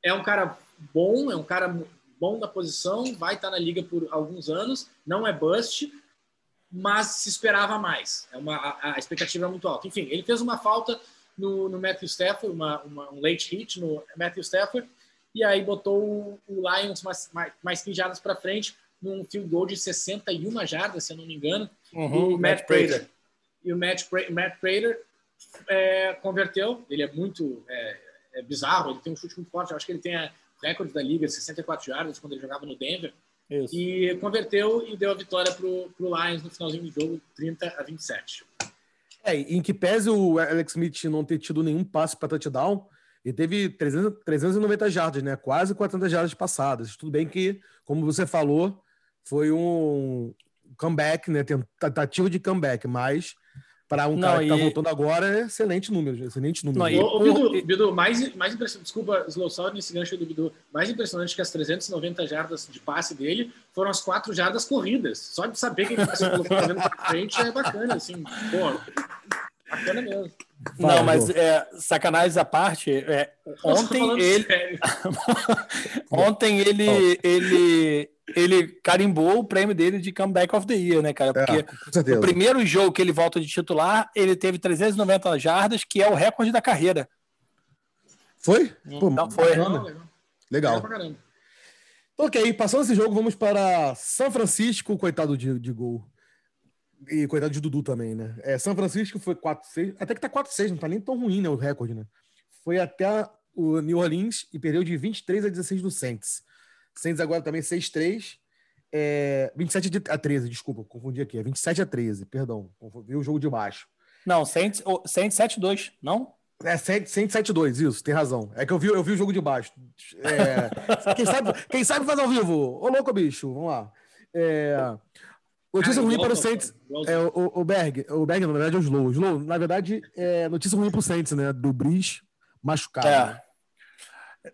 É um cara bom, é um cara bom na posição, vai estar na liga por alguns anos, não é bust, mas se esperava mais. É uma, a, a expectativa é muito alta. Enfim, ele fez uma falta no, no Matthew Stafford, uma, uma, um late hit no Matthew Stafford, e aí botou o, o Lions mais, mais, mais 15 jardas para frente, num field goal de 61 jardas, se eu não me engano, uhum, o Matt, Matt Prater. E o Matt, Matt Prater é, converteu, ele é muito é, é bizarro, ele tem um chute muito forte, eu acho que ele tem a recorde da liga, 64 jardas, quando ele jogava no Denver, Isso. e converteu e deu a vitória para o Lions no finalzinho do jogo, 30 a 27. É, em que pese o Alex Smith não ter tido nenhum passe para touchdown, ele teve 300, 390 jardas, né? Quase 400 jardas passadas. Tudo bem que, como você falou, foi um comeback, né? Tentativa de comeback, mas para um não, cara que tá voltando agora, é excelente número, excelente número. Não, e, ô, Bidu, Bidu, mais, mais impressionante, desculpa, Slow Sound nesse gancho do Bidu, mais impressionante que as 390 jardas de passe dele foram as quatro jardas corridas. Só de saber que ele está se colocando pra frente é bacana, assim, pô, bacana mesmo. Não, mas é, sacanagem à parte, é, [LAUGHS] ontem ele ontem ele, ele ele carimbou o prêmio dele de Comeback of the Year, né, cara? Porque é, o primeiro jogo que ele volta de titular, ele teve 390 jardas, que é o recorde da carreira. Foi? Pô, então foi. Legal. legal. legal. Ok, passando esse jogo, vamos para São Francisco, coitado de, de gol. E coitado de Dudu também, né? É, São Francisco foi 4-6, até que tá 4-6, não tá nem tão ruim, né, o recorde, né? Foi até o New Orleans e perdeu de 23 a 16 do Saints. Saints agora também 6-3. É, 27 a 13, desculpa, confundi aqui. É 27 a 13, perdão. Confundi o jogo de baixo. Não, Saints, Saints 7-2, não? É, Saints 7-2, isso, tem razão. É que eu vi, eu vi o jogo de baixo. É, [LAUGHS] quem, sabe, quem sabe faz ao vivo. Ô, louco, bicho, vamos lá. É, notícia ruim para o Saints. É, o, o Berg, o Berg, na verdade, é o Slow. O Slow, na verdade, é notícia ruim para o Saints, né? Do Brice machucado. É. Né?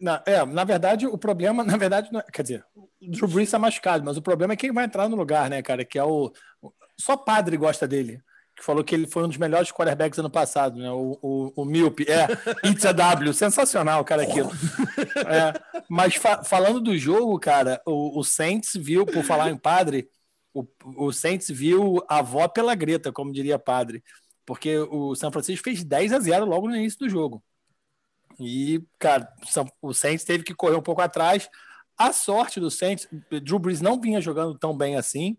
Na, é, na verdade, o problema, [LAUGHS] na verdade, é, quer dizer, o Drew Brees está machucado, mas o problema é quem vai entrar no lugar, né, cara? Que é o. Só padre gosta dele. Que falou que ele foi um dos melhores quarterbacks ano passado, né? O, o, o Milp. É, [LAUGHS] It's a W. Sensacional, cara, aquilo. [LAUGHS] É, mas fa falando do jogo, cara, o, o Saints viu, por falar em padre, o, o Saints viu a avó pela greta, como diria padre. Porque o São Francisco fez 10 a 0 logo no início do jogo. E, cara, o Saints teve que correr um pouco atrás. A sorte do Saints, Drew Brees não vinha jogando tão bem assim.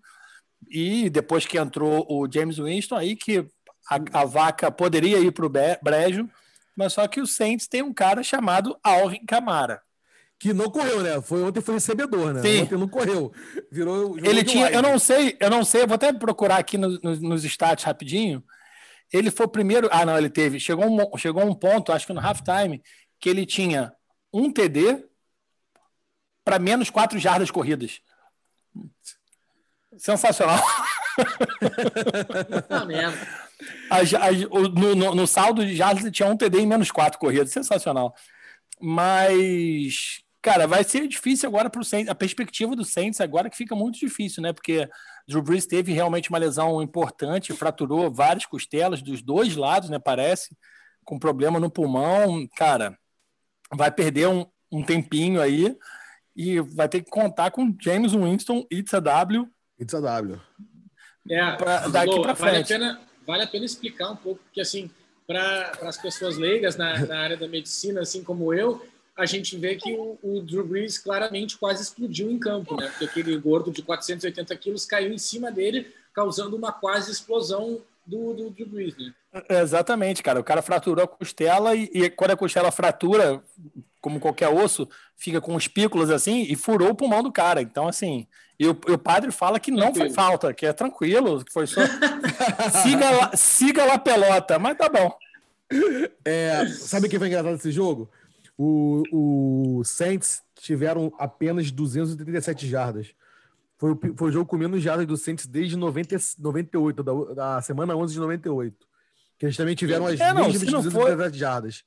E depois que entrou o James Winston, aí que a, a vaca poderia ir para o brejo, mas só que o Saints tem um cara chamado Alvin Camara. Que não correu, né? Foi ontem foi recebedor, né? Sim. Ontem não correu. Virou. Ele tinha, eu não sei, eu não sei, eu vou até procurar aqui no, no, nos stats rapidinho. Ele foi o primeiro. Ah, não, ele teve. Chegou um, chegou um ponto, acho que no halftime, que ele tinha um TD para menos quatro jardas corridas. Sensacional. no, no, no, saldo de jardas ele tinha um TD e menos quatro corridas. Sensacional. Mas, cara, vai ser difícil agora para o Saints. A perspectiva do Saints agora que fica muito difícil, né? Porque Drew Brees teve realmente uma lesão importante, fraturou várias costelas dos dois lados, né? Parece, com problema no pulmão. Cara, vai perder um, um tempinho aí e vai ter que contar com James Winston, It's a W. It's a W. É, pra, daqui para frente. Vale a, pena, vale a pena explicar um pouco, porque assim, para as pessoas leigas na, na, área da medicina, assim como eu, a gente vê que o, o, Drew Brees claramente quase explodiu em campo, né? Porque aquele gordo de 480 quilos caiu em cima dele, causando uma quase explosão do, do Drew Brees, né? Exatamente, cara. O cara fraturou a costela e, e, quando a costela fratura, como qualquer osso, fica com espículas assim e furou o pulmão do cara. Então, assim, e o, e o padre fala que não tranquilo. foi falta, que é tranquilo, que foi só. [LAUGHS] siga, lá, siga lá pelota, mas tá bom. É, sabe o que foi engraçado nesse jogo? O, o Saints tiveram apenas 237 jardas. Foi, foi o jogo com menos jardas do Saints desde 90, 98, da, da semana 11 de 98. Que eles também tiveram as é, não, mesmas 237 for... jardas.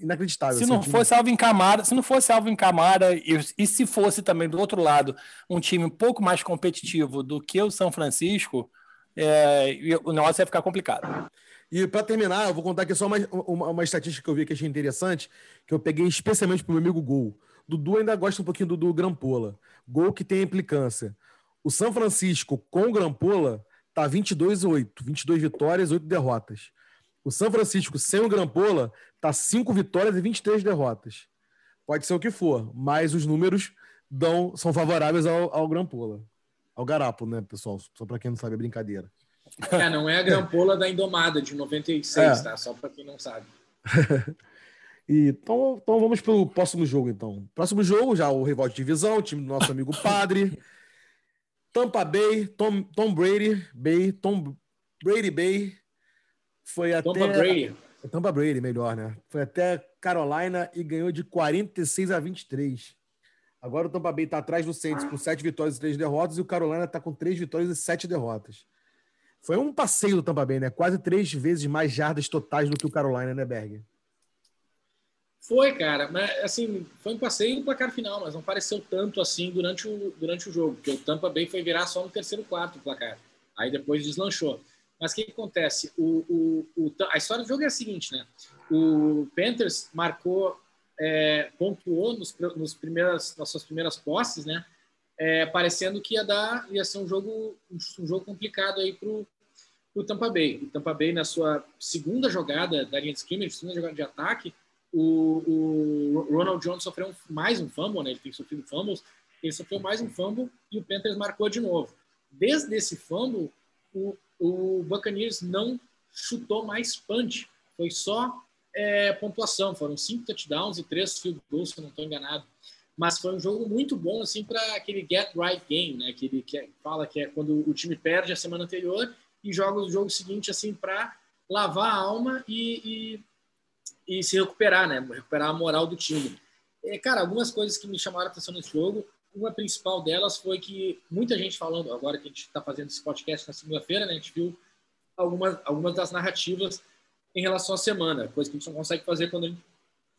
Inacreditável. Se não fosse Alvin Camara, se não fosse Alvin Camara e, e se fosse também do outro lado um time um pouco mais competitivo do que o São Francisco, é, o negócio ia ficar complicado. E para terminar, eu vou contar aqui só uma, uma, uma, estatística que eu vi que achei interessante, que eu peguei especialmente para o meu amigo Gol. Dudu ainda gosta um pouquinho do, do Grampola. Gol que tem implicância. O São Francisco com o Grampola tá 22-8, 22 vitórias, 8 derrotas. O São Francisco sem o Grampola tá 5 vitórias e 23 derrotas. Pode ser o que for, mas os números dão, são favoráveis ao, ao Grampola. Ao Garapo, né, pessoal? Só para quem não sabe, é brincadeira. É, não é a grampola da Indomada de 96, é. tá? Só para quem não sabe. [LAUGHS] e, então, então vamos para o próximo jogo, então. Próximo jogo, já o rival de divisão, o time do nosso amigo Padre. Tampa Bay, Tom, Tom Brady, Bay, Tom Brady Bay. Foi até. Tampa Brady. Tampa Brady, melhor, né? Foi até Carolina e ganhou de 46 a 23. Agora o Tampa Bay está atrás do Saints com 7 vitórias e 3 derrotas e o Carolina está com 3 vitórias e 7 derrotas. Foi um passeio do Tampa Bay, né? Quase três vezes mais jardas totais do que o Carolina, né, Berg? Foi, cara. Mas, assim, foi um passeio no placar final, mas não pareceu tanto assim durante o, durante o jogo, porque o Tampa Bay foi virar só no terceiro quarto o placar. Aí depois deslanchou. Mas o que, acontece? O, o, o, a história do jogo é a seguinte, né? O Panthers marcou, é, pontuou nos, nos primeiras, nas suas primeiras posses, né? É, parecendo que ia dar ia ser um jogo um jogo complicado aí para o Tampa Bay. O Tampa Bay na sua segunda jogada da linha de scrimmage, segunda jogada de ataque, o, o Ronald Jones sofreu um, mais um fumble, né? Ele tem sofrido fumbles, ele sofreu mais um fumble e o Panthers marcou de novo. Desde esse fumble, o, o Buccaneers não chutou mais punch, foi só é, pontuação. Foram cinco touchdowns e três field goals, se não estou enganado mas foi um jogo muito bom assim para aquele get right game, né? Que ele que é, fala que é quando o time perde a semana anterior e joga o jogo seguinte assim para lavar a alma e, e, e, se recuperar, né? Recuperar a moral do time. É, cara, algumas coisas que me chamaram a atenção nesse jogo. Uma principal delas foi que muita gente falando agora que a gente está fazendo esse podcast na segunda-feira, né? A gente viu algumas algumas das narrativas em relação à semana, coisa que a gente não consegue fazer quando a gente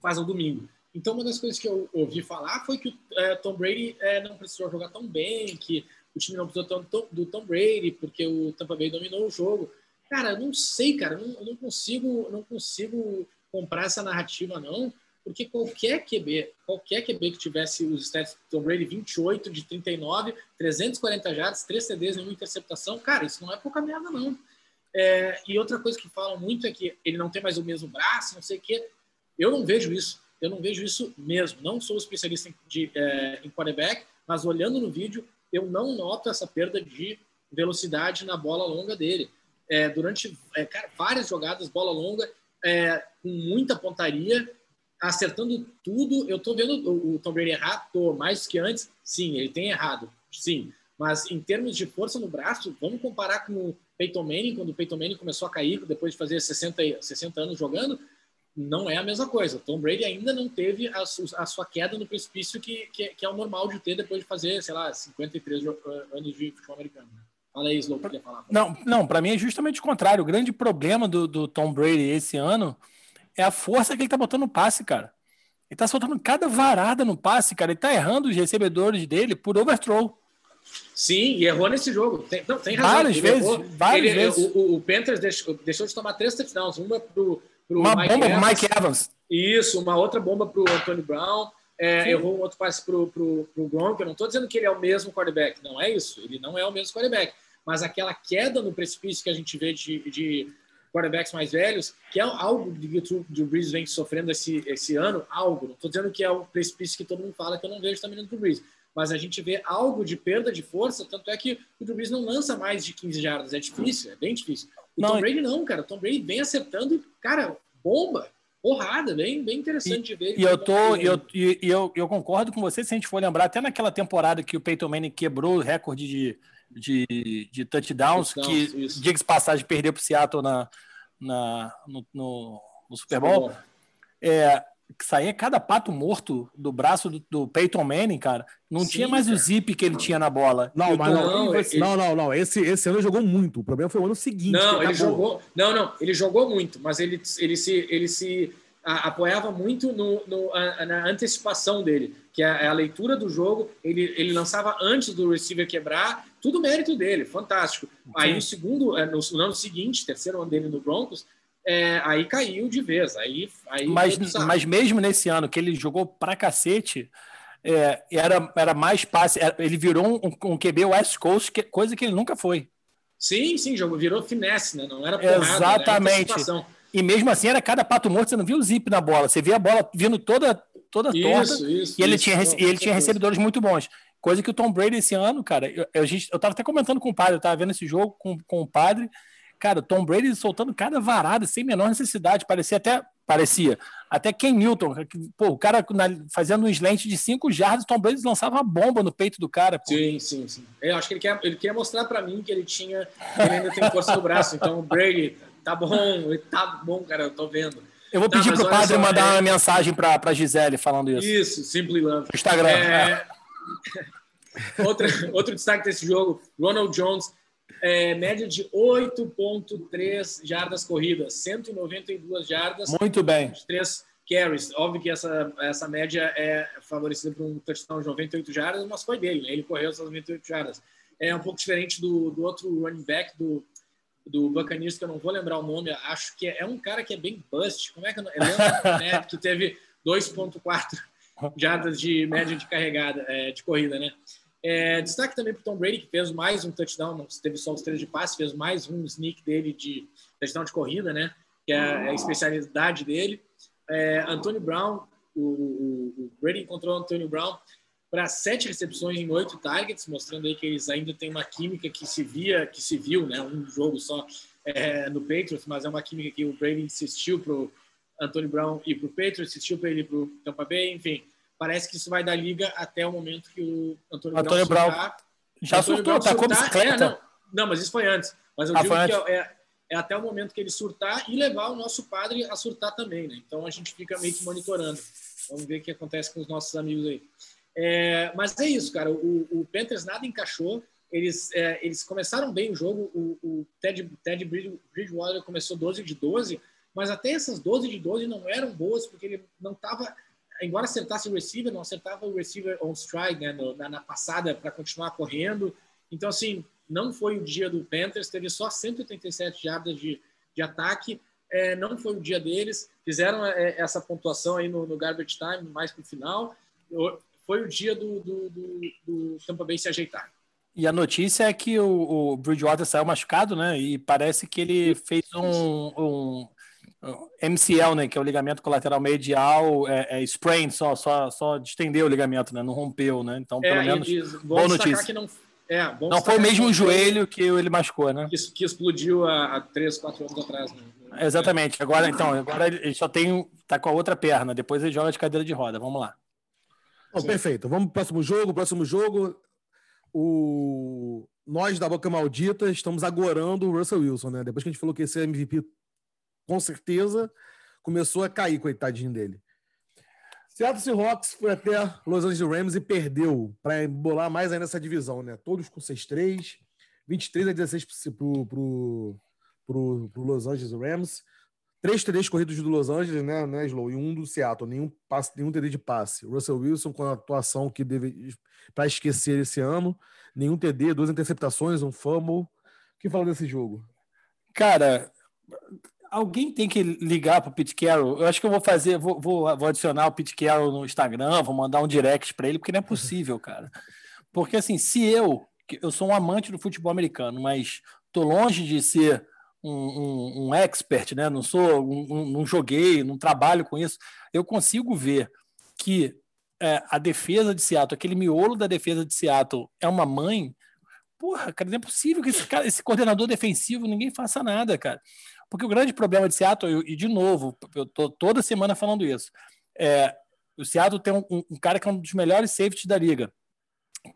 faz no domingo. Então, uma das coisas que eu ouvi falar foi que o é, Tom Brady é, não precisou jogar tão bem, que o time não precisou tanto do Tom Brady, porque o Tampa Bay dominou o jogo. Cara, eu não sei, cara, não, eu não consigo, não consigo comprar essa narrativa, não, porque qualquer QB, qualquer QB que tivesse os stats do Tom Brady 28 de 39, 340 jardas, 3 CDs, nenhuma interceptação, cara, isso não é pouca merda, não. É, e outra coisa que falam muito é que ele não tem mais o mesmo braço, não sei o quê. Eu não vejo isso. Eu não vejo isso mesmo. Não sou especialista em, de, é, em quarterback, mas olhando no vídeo, eu não noto essa perda de velocidade na bola longa dele. É, durante é, cara, várias jogadas, bola longa, é, com muita pontaria, acertando tudo. Eu estou vendo o, o Tom Brady errar, tô mais que antes. Sim, ele tem errado, sim. Mas em termos de força no braço, vamos comparar com o Peyton Manning, quando o Peyton Manning começou a cair depois de fazer 60, 60 anos jogando não é a mesma coisa. Tom Brady ainda não teve a, a sua queda no precipício que, que, que, é o normal de ter depois de fazer, sei lá, 53 anos de futebol americano. Né? Fala aí, Slow, que falar. Não, não para mim é justamente o contrário. O grande problema do, do Tom Brady esse ano é a força que ele tá botando no passe, cara. Ele tá soltando cada varada no passe, cara. Ele tá errando os recebedores dele por overthrow. Sim, e errou nesse jogo. Tem, não, tem razão. Várias vezes. Errou. Várias ele, vezes. O, o Panthers deixou, deixou de tomar três touchdowns. Uma pro uma Mike bomba para Mike Evans. Isso, uma outra bomba para o Anthony Brown. É, errou um outro passe para o Gronk. Eu não estou dizendo que ele é o mesmo quarterback. Não é isso. Ele não é o mesmo quarterback. mas aquela queda no precipício que a gente vê de, de quarterbacks mais velhos, que é algo que o Drew Brees vem sofrendo esse, esse ano, algo. Não estou dizendo que é o precipício que todo mundo fala, que eu não vejo também no Drew Brees, mas a gente vê algo de perda de força, tanto é que o Drew Brees não lança mais de 15 jardas, é difícil, é bem difícil. O não, Tom Brady não, cara, o Tom Brady vem acertando, cara, bomba, porrada, bem, bem interessante de ver. E eu, tô, eu, e eu, eu concordo com você, se a gente for lembrar, até naquela temporada que o Peyton Manning quebrou o recorde de, de, de touchdowns, touchdowns que, diga-se passagem, perdeu para o Seattle na, na, no, no, no Super Bowl. É, que saía cada pato morto do braço do, do Peyton Manning, cara. Não Sim, tinha mais cara. o zip que ele tinha na bola. Não, mas não, ele... não, não, não. Esse, esse ano ele jogou muito. O problema foi o ano seguinte. Não, ele jogou. Não, não. Ele jogou muito, mas ele, ele se, ele se a, apoiava muito no, no a, na antecipação dele, que é a, leitura do jogo. Ele, ele lançava antes do receiver quebrar. Tudo mérito dele, fantástico. Aí no segundo, é, no, no ano seguinte, terceiro ano dele no Broncos, é, aí caiu de vez. Aí, aí mas, mas mesmo nesse ano que ele jogou pra cacete, é, era, era mais passe. Ele virou um, um QB West Coast, que, coisa que ele nunca foi. Sim, sim, jogou, virou finesse, né? Não era porrada, Exatamente. Era e mesmo assim era cada pato morto, você não viu o zip na bola, você via a bola vindo toda, toda isso, torta. Isso, e ele, isso, tinha, e ele tinha recebedores muito bons. Coisa que o Tom Brady esse ano, cara, eu, eu, eu tava até comentando com o padre, eu tava vendo esse jogo com, com o padre, Cara, Tom Brady soltando cada varada sem menor necessidade. Parecia até. Parecia. Até Ken Newton. Pô, o cara fazendo um slant de 5 jardas, Tom Brady lançava uma bomba no peito do cara. Pô. Sim, sim, sim. Eu acho que ele quer, ele quer mostrar para mim que ele tinha. Ele ainda tem força no braço. Então, o Brady, tá bom, tá bom, cara, eu tô vendo. Eu vou tá, pedir pro padre só, mandar é... uma mensagem pra, pra Gisele falando isso. Isso, Simply Love. Instagram. É... Outra, outro destaque desse jogo: Ronald Jones é, média de 8,3 jardas corridas, 192 jardas. Muito bem. Três carries. Óbvio que essa, essa média é favorecida por um touchdown de 98 jardas, mas foi dele, né? Ele correu essas 98 jardas. É um pouco diferente do, do outro running back do, do Buccaneers, que eu não vou lembrar o nome, acho que é, é um cara que é bem bust. Como é que é? né? que teve 2,4 jardas de média de carregada, é, de corrida, né? É, destaque também para Tom Brady, que fez mais um touchdown, não teve só os três de passe, fez mais um sneak dele de touchdown de corrida, né? Que é a especialidade dele. É, Antônio Brown, o, o, o, Brady encontrou o Antônio Brown para sete recepções em oito targets, mostrando aí que eles ainda têm uma química que se via, que se viu, né? Um jogo só é, no Patriots, mas é uma química que o Brady insistiu para o Antônio Brown e para o Patriots, insistiu para ele para o Tampa Bay, enfim Parece que isso vai dar liga até o momento que o Antônio, Antônio Brown, Brown já Antônio surtou, tá com bicicleta. É, não, não, mas isso foi antes. Mas eu ah, digo que é, é, até o momento que ele surtar e levar o nosso padre a surtar também, né? Então a gente fica meio que monitorando. Vamos ver o que acontece com os nossos amigos aí. É, mas é isso, cara. O, o Panthers nada encaixou. Eles, é, eles começaram bem o jogo. O, o Ted, Ted Bridgewater começou 12 de 12, mas até essas 12 de 12 não eram boas, porque ele não estava embora acertasse o receiver, não acertava o receiver on strike, né, no, na, na, passada para continuar correndo. Então, assim, não foi o dia do Panthers, teve só 187 jardas de, de ataque, é, não foi o dia deles, fizeram é, essa pontuação aí no, no garbage time, mais para o final. Foi o dia do, do, do, do Tampa Bay se ajeitar. E a notícia é que o, o Bridgewater saiu machucado, né? E parece que ele fez um, um MCL, né, que é o ligamento colateral medial, é, é sprain, só, só, só distendeu o ligamento, né, não rompeu, né, então pelo é, menos, diz, boa notícia. não, é, não foi o mesmo joelho que ele machucou, né? Que, que explodiu há, há 3, 4 anos atrás, né? Exatamente, agora, então, agora ele só tem, tá com a outra perna, depois ele joga de cadeira de roda, vamos lá. Bom, perfeito, vamos pro próximo jogo, próximo jogo, o... Nós da Boca Maldita estamos agorando o Russell Wilson, né? Depois que a gente falou que esse MVP com certeza começou a cair, coitadinho dele. Seattle Seahawks foi até Los Angeles Rams e perdeu para embolar mais ainda essa divisão, né? Todos com 6-3, 23 a 16 pro, pro, pro, pro Los Angeles Rams. Três TDs corridos do Los Angeles, né, né, Slow? E um do Seattle, nenhum, passe, nenhum TD de passe. Russell Wilson com a atuação que deve para esquecer esse ano, nenhum TD, duas interceptações, um fumble. O que fala desse jogo? Cara, alguém tem que ligar para o Pete Carroll. Eu acho que eu vou fazer, vou, vou, vou adicionar o Pete Carroll no Instagram, vou mandar um direct para ele, porque não é possível, cara. Porque assim, se eu, eu sou um amante do futebol americano, mas estou longe de ser um, um, um, expert, né? Não sou, um, não joguei, não trabalho com isso. Eu consigo ver que é, a defesa de Seattle, aquele miolo da defesa de Seattle é uma mãe. Porra, cara, não é possível que esse, cara, esse coordenador defensivo ninguém faça nada, cara. Porque o grande problema de Seattle, e de novo, eu tô toda semana falando isso, é, o Seattle tem um, um, cara que é um dos melhores safeties da liga,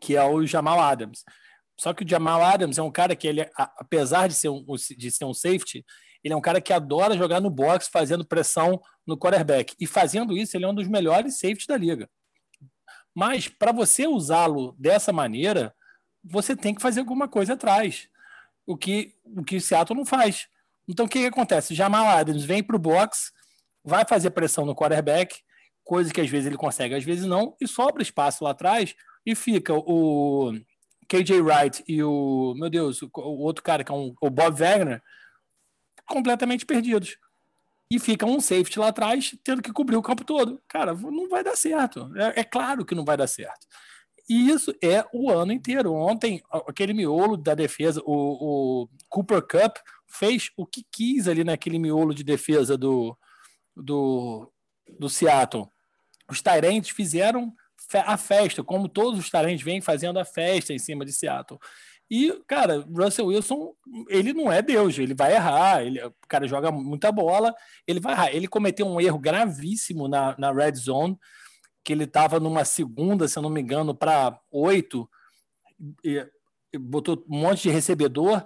que é o Jamal Adams. Só que o Jamal Adams é um cara que ele, apesar de ser um, de ser um safety, ele é um cara que adora jogar no box, fazendo pressão no quarterback. E fazendo isso, ele é um dos melhores safeties da liga. Mas para você usá-lo dessa maneira, você tem que fazer alguma coisa atrás. O que o que Seattle não faz. Então o que, que acontece? Jamal Adams vem para o box, vai fazer pressão no quarterback, coisa que às vezes ele consegue, às vezes não, e sobra espaço lá atrás e fica o KJ Wright e o, meu Deus, o, outro cara que é um, o Bob Wagner, completamente perdidos. E fica um safety lá atrás, tendo que cobrir o campo todo. Cara, não vai dar certo. É, é claro que não vai dar certo. E isso é o ano inteiro. Ontem, aquele miolo da defesa, o, o Cooper Cup fez o que quis ali naquele miolo de defesa do, do, do Seattle. Os Tyrants fizeram a festa, como todos os talentos vêm fazendo a festa em cima de Seattle. E, cara, Russell Wilson, ele não é Deus, ele vai errar, ele, o cara joga muita bola, ele vai errar. Ele cometeu um erro gravíssimo na, na red zone, que ele estava numa segunda, se eu não me engano, para oito, e, e botou um monte de recebedor,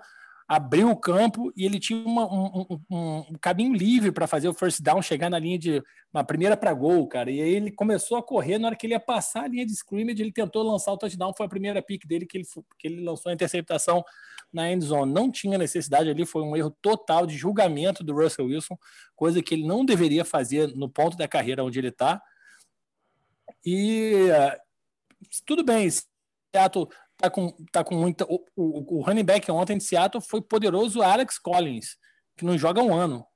abriu o campo e ele tinha uma, um, um, um, caminho livre para fazer o first down, chegar na linha de uma primeira para gol, cara. E aí ele começou a correr, na hora que ele ia passar a linha de scrimmage, ele tentou lançar o touchdown, foi a primeira pick dele que ele, que ele lançou a interceptação na end zone. Não tinha necessidade ali, foi um erro total de julgamento do Russell Wilson, coisa que ele não deveria fazer no ponto da carreira onde ele está. E uh, tudo bem, Seattle tá com, tá com muita. O, o, o running back ontem de Seattle foi poderoso Alex Collins, que não joga um ano.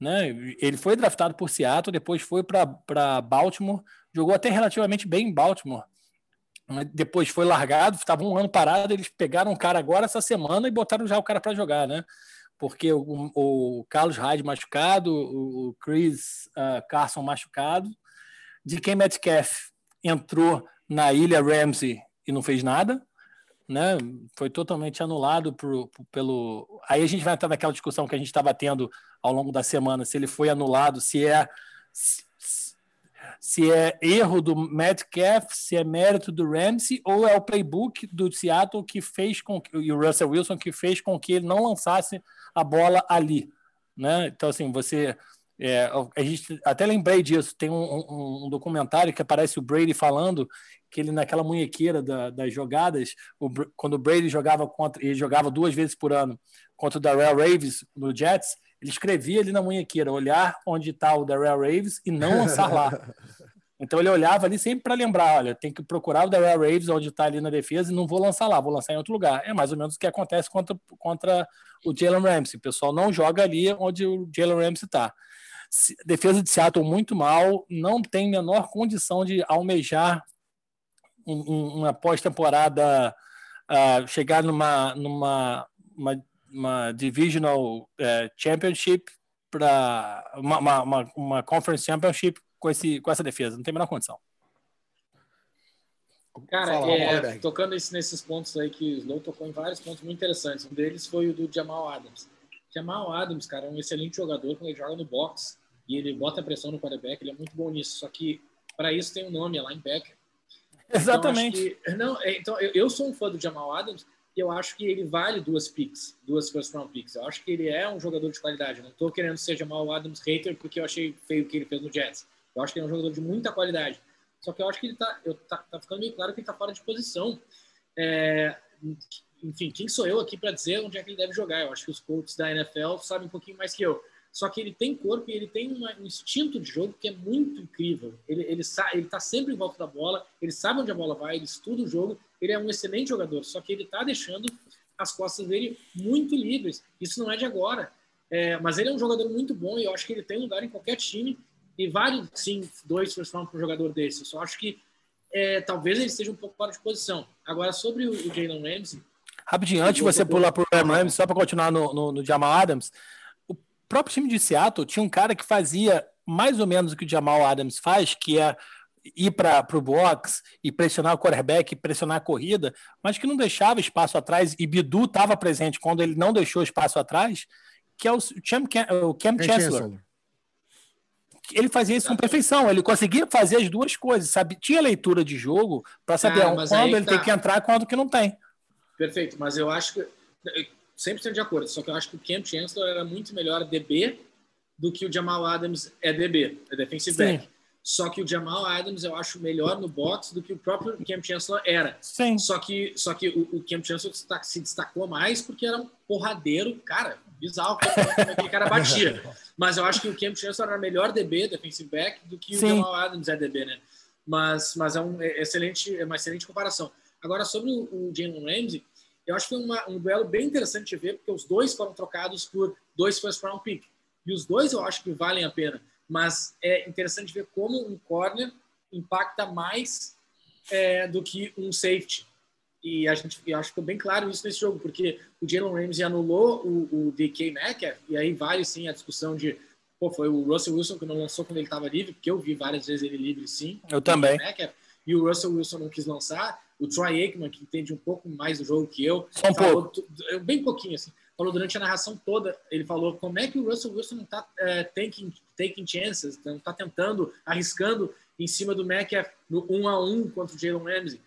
Né? Ele foi draftado por Seattle, depois foi para Baltimore, jogou até relativamente bem em Baltimore. Depois foi largado, estava um ano parado. Eles pegaram o cara agora essa semana e botaram já o cara para jogar, né? Porque o, o Carlos Hyde machucado, o Chris uh, Carson machucado, de quem Metcalf entrou na ilha Ramsey e não fez nada, né? Foi totalmente anulado por, por, pelo. Aí a gente vai entrar naquela discussão que a gente estava tendo ao longo da semana, se ele foi anulado, se é se, se é erro do Metcalf, se é mérito do Ramsey ou é o playbook do Seattle que fez com que, e o Russell Wilson que fez com que ele não lançasse a bola ali, né? Então assim você é, a gente até lembrei disso. Tem um, um, um, documentário que aparece o Brady falando que ele naquela munhequeira da, das jogadas, o, quando o Brady jogava contra, ele jogava duas vezes por ano contra o Darrell Raves no Jets, ele escrevia ali na munhequeira, olhar onde está o Darrell Raves e não lançar lá. [LAUGHS] Então ele olhava ali sempre para lembrar, olha, tem que procurar o Darrell Raves onde está ali na defesa e não vou lançar lá, vou lançar em outro lugar. É mais ou menos o que acontece contra, contra o Jalen Ramsey. O pessoal não joga ali onde o Jalen Ramsey está. Defesa de Seattle muito mal, não tem menor condição de almejar um, uma pós-temporada, uh, chegar numa, numa uma, uma divisional uh, championship para uma, uma, uma, uma, conference championship com, esse, com essa defesa. Não tem a menor condição. Cara, Fala, é, tocando esse, nesses pontos aí que o Slow tocou em vários pontos muito interessantes. Um deles foi o do Jamal Adams. Jamal Adams, cara, é um excelente jogador quando ele joga no box e ele bota pressão no quarterback, ele é muito bom nisso. Só que para isso tem um nome, é linebacker. Exatamente. Então, que, não, é, então eu, eu, sou um fã do Jamal Adams e eu acho que ele vale duas picks, duas first round picks. Eu acho que ele é um jogador de qualidade. Eu não estou querendo ser Jamal Adams hater porque eu achei feio o que ele fez no Jets. Eu acho que ele é um jogador de muita qualidade. Só que eu acho que ele está tá, tá ficando meio claro que ele está fora de posição. É, enfim, quem sou eu aqui para dizer onde é que ele deve jogar? Eu acho que os coaches da NFL sabem um pouquinho mais que eu. Só que ele tem corpo e ele tem uma, um instinto de jogo que é muito incrível. Ele, ele, ele tá sempre em volta da bola, ele sabe onde a bola vai, ele estuda o jogo, ele é um excelente jogador, só que ele está deixando as costas dele muito livres. Isso não é de agora. É, mas ele é um jogador muito bom e eu acho que ele tem lugar em qualquer time e vale, sim, dois first round para um jogador desse. Eu só acho que é, talvez ele esteja um pouco fora de posição. Agora, sobre o, o Jalen Ramsey, Rapidinho, antes de você pular para o Ram Rams, só para continuar no, no, no, Jamal Adams, próprio time de Seattle tinha um cara que fazia mais ou menos o que o Jamal Adams faz, que é ir para o box e pressionar o quarterback, pressionar a corrida, mas que não deixava espaço atrás, e Bidu estava presente quando ele não deixou espaço atrás, que é o, Cam, o Cam Chancellor. Ele fazia isso com perfeição, ele conseguia fazer as duas coisas, sabe? Tinha leitura de jogo para saber ah, quando ele tá. tem que entrar e quando que não tem. Perfeito, mas eu acho que. 100% de acordo, só que eu acho que o Cam Chancellor era muito melhor DB do que o Jamal Adams é DB, é defensive Sim. back. Só que o Jamal Adams eu acho melhor no box do que o próprio Cam Chancellor era. Sim. Só que, só que o, o Cam Chancellor se destacou mais porque era um porradeiro, cara, bizarro como aquele cara batia. [LAUGHS] Mas eu acho que o Cam Chancellor era melhor DB, defensive back, do que Sim. o Jamal Adams é DB, né? Mas, mas é, um excelente, é uma excelente comparação. Agora, sobre o, o Jalen Ramsey, eu acho que foi uma, um duelo bem interessante de ver, porque os dois foram trocados por dois first round pick. E os dois eu acho que valem a pena. Mas é interessante ver como um corner impacta mais é, do que um safety. E a gente, eu acho que ficou bem claro isso nesse jogo, porque o Jalen Ramsey anulou o, o DK Metcalf, e aí vale sim a discussão de pô, foi o Russell Wilson que não lançou quando ele estava livre, porque eu vi várias vezes ele livre sim. Eu também. Metcalf, e o Russell Wilson não quis lançar. O Troy Aikman, que entende um pouco mais do jogo que eu, Só um falou, pouco. bem pouquinho assim, falou durante a narração toda, ele falou como é que o Russell Wilson não está é, taking, taking chances, não está tentando, arriscando em cima do Metcalf no 1 a 1 contra o Jalen Ramsey.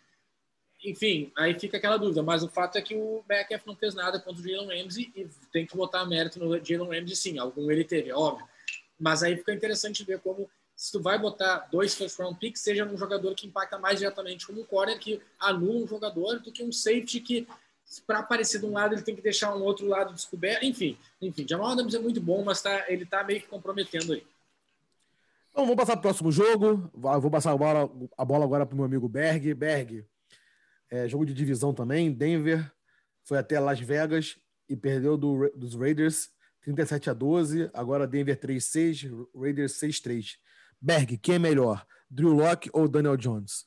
Enfim, aí fica aquela dúvida, mas o fato é que o Metcalf não fez nada contra o Jalen Ramsey e tem que botar mérito no Jalen Ramsey sim, algum ele teve, é óbvio. Mas aí fica interessante ver como se tu vai botar dois first round picks, seja um jogador que impacta mais diretamente como um corner que anula um jogador do que um safety que para aparecer de um lado ele tem que deixar um outro lado descoberto, enfim, enfim, Jamal Adams é muito bom, mas tá, ele tá meio que comprometendo aí. Então vamos passar para o próximo jogo. Vou passar a bola, a bola agora para o meu amigo Berg. Berg, é, jogo de divisão também. Denver foi até Las Vegas e perdeu do, dos Raiders 37 a 12. Agora Denver 3-6, Raiders 6-3. Berg, quem é melhor? Drew Locke ou Daniel Jones?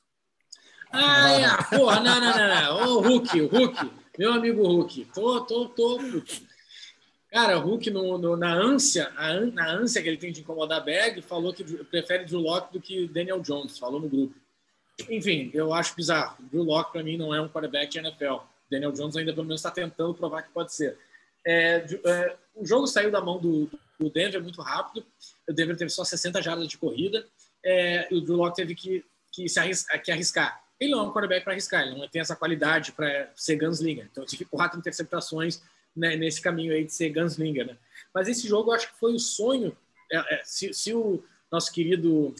Ah, é. Porra, não, não, não, não. Ô, Hulk, o Hulk. Meu amigo Hulk. Tô, tô, tô. Cara, o Hulk, no, no, na, ânsia, a, na ânsia que ele tem de incomodar Berg, falou que prefere Drew Locke do que Daniel Jones. Falou no grupo. Enfim, eu acho bizarro. Drew Locke, para mim, não é um quarterback de NFL. Daniel Jones ainda, pelo menos, está tentando provar que pode ser. É, é, o jogo saiu da mão do, do Denver muito rápido. O Denver teve só 60 jardas de corrida. É, e o Drew Locke teve que, que, se arriscar, que arriscar. Ele não é um quarterback para arriscar, ele não tem essa qualidade para ser gunslinger. Então, tive quatro interceptações né, nesse caminho aí de ser gunslinger. Né? Mas esse jogo, eu acho que foi o sonho. É, é, se, se, o nosso querido.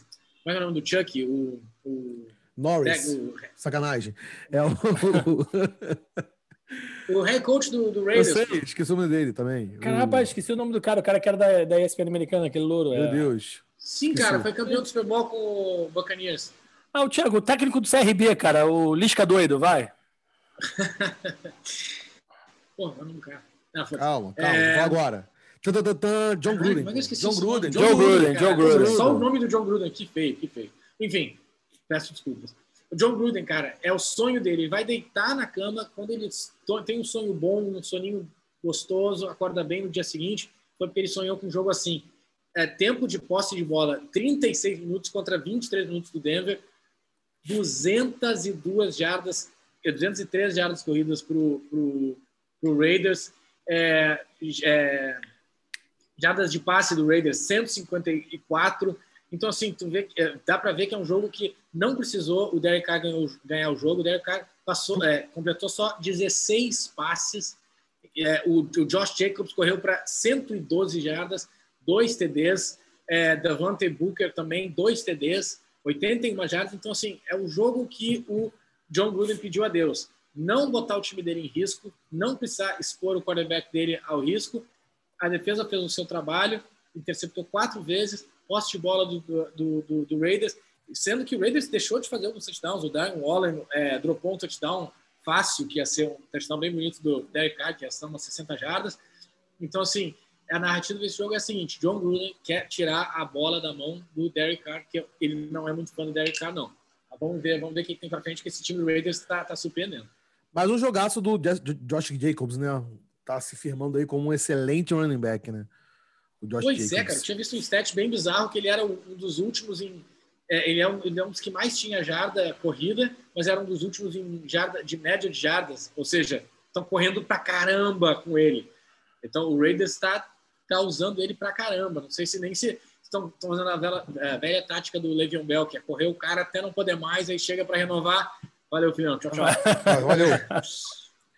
Como é, é o nome do Chuck? O. o Norris. O, Sacanagem. É o. [LAUGHS] O head coach do, do Raiders. Eu sei, esqueci o nome dele também. Cara, o... rapaz, esqueci o nome do cara, o cara que era da, da ESPN americana, aquele louro. Meu é... Deus. Sim, esqueci. cara, foi campeão do Super Bowl com o Buccaneers. Ah, o Thiago, o técnico do CRB, cara, o Lisca doido, vai. [LAUGHS] Pô, vamos cara. Não, calma, calma, é... vou agora. John Gruden. John Gruden. John Gruden. John Gruden. Só o nome do John Gruden, que feio, que feio. Enfim, peço desculpas. O John Gruden, cara, é o sonho dele. Ele vai deitar na cama quando ele tem um sonho bom, um soninho gostoso, acorda bem no dia seguinte. Foi porque ele sonhou com um jogo assim. É, tempo de posse de bola, 36 minutos contra 23 minutos do Denver. 202 jardas, 203 jardas corridas para o Raiders. É, é, jardas de passe do Raiders, 154 então, assim, tu vê, é, dá para ver que é um jogo que não precisou o Derek Carr ganhar, ganhar o jogo. O Derek Carr passou, é, completou só 16 passes. É, o, o, Josh Jacobs correu para 112 jardas, dois TDs. É, Davante Booker também, dois TDs, 81 jardas. Então, assim, é o jogo que o John Gruden pediu a Deus. Não botar o time dele em risco, não precisar expor o quarterback dele ao risco. A defesa fez o seu trabalho, interceptou quatro vezes, posse de bola do, do, do, do, Raiders, sendo que o Raiders deixou de fazer alguns touchdowns. O Darren Waller é, dropou um touchdown fácil, que ia ser um touchdown bem bonito do Derek Carr, que ia ser umas 60 jardas. Então, assim, a narrativa desse jogo é a seguinte: John Gruden quer tirar a bola da mão do Derek Carr, que ele não é muito fã do Derek Carr, não. Vamos ver, vamos ver o que tem para frente, que esse time do Raiders está tá surpreendendo. Mas um jogaço do Josh Jacobs, né? Tá se firmando aí como um excelente running back, né? O Josh pois Jacobs. é, cara. Eu tinha visto um stat bem bizarro que ele era um dos últimos em. É, ele, é um, ele é um dos que mais tinha jarda corrida, mas era um dos últimos em jarda, de média de jardas. Ou seja, estão correndo pra caramba com ele. Então o Raiders está tá usando ele pra caramba. Não sei se nem se estão usando a velha, a velha tática do Le'Veon Bell, que é correr o cara até não poder mais, aí chega para renovar. Valeu, filhão. Tchau, tchau. [LAUGHS] Valeu.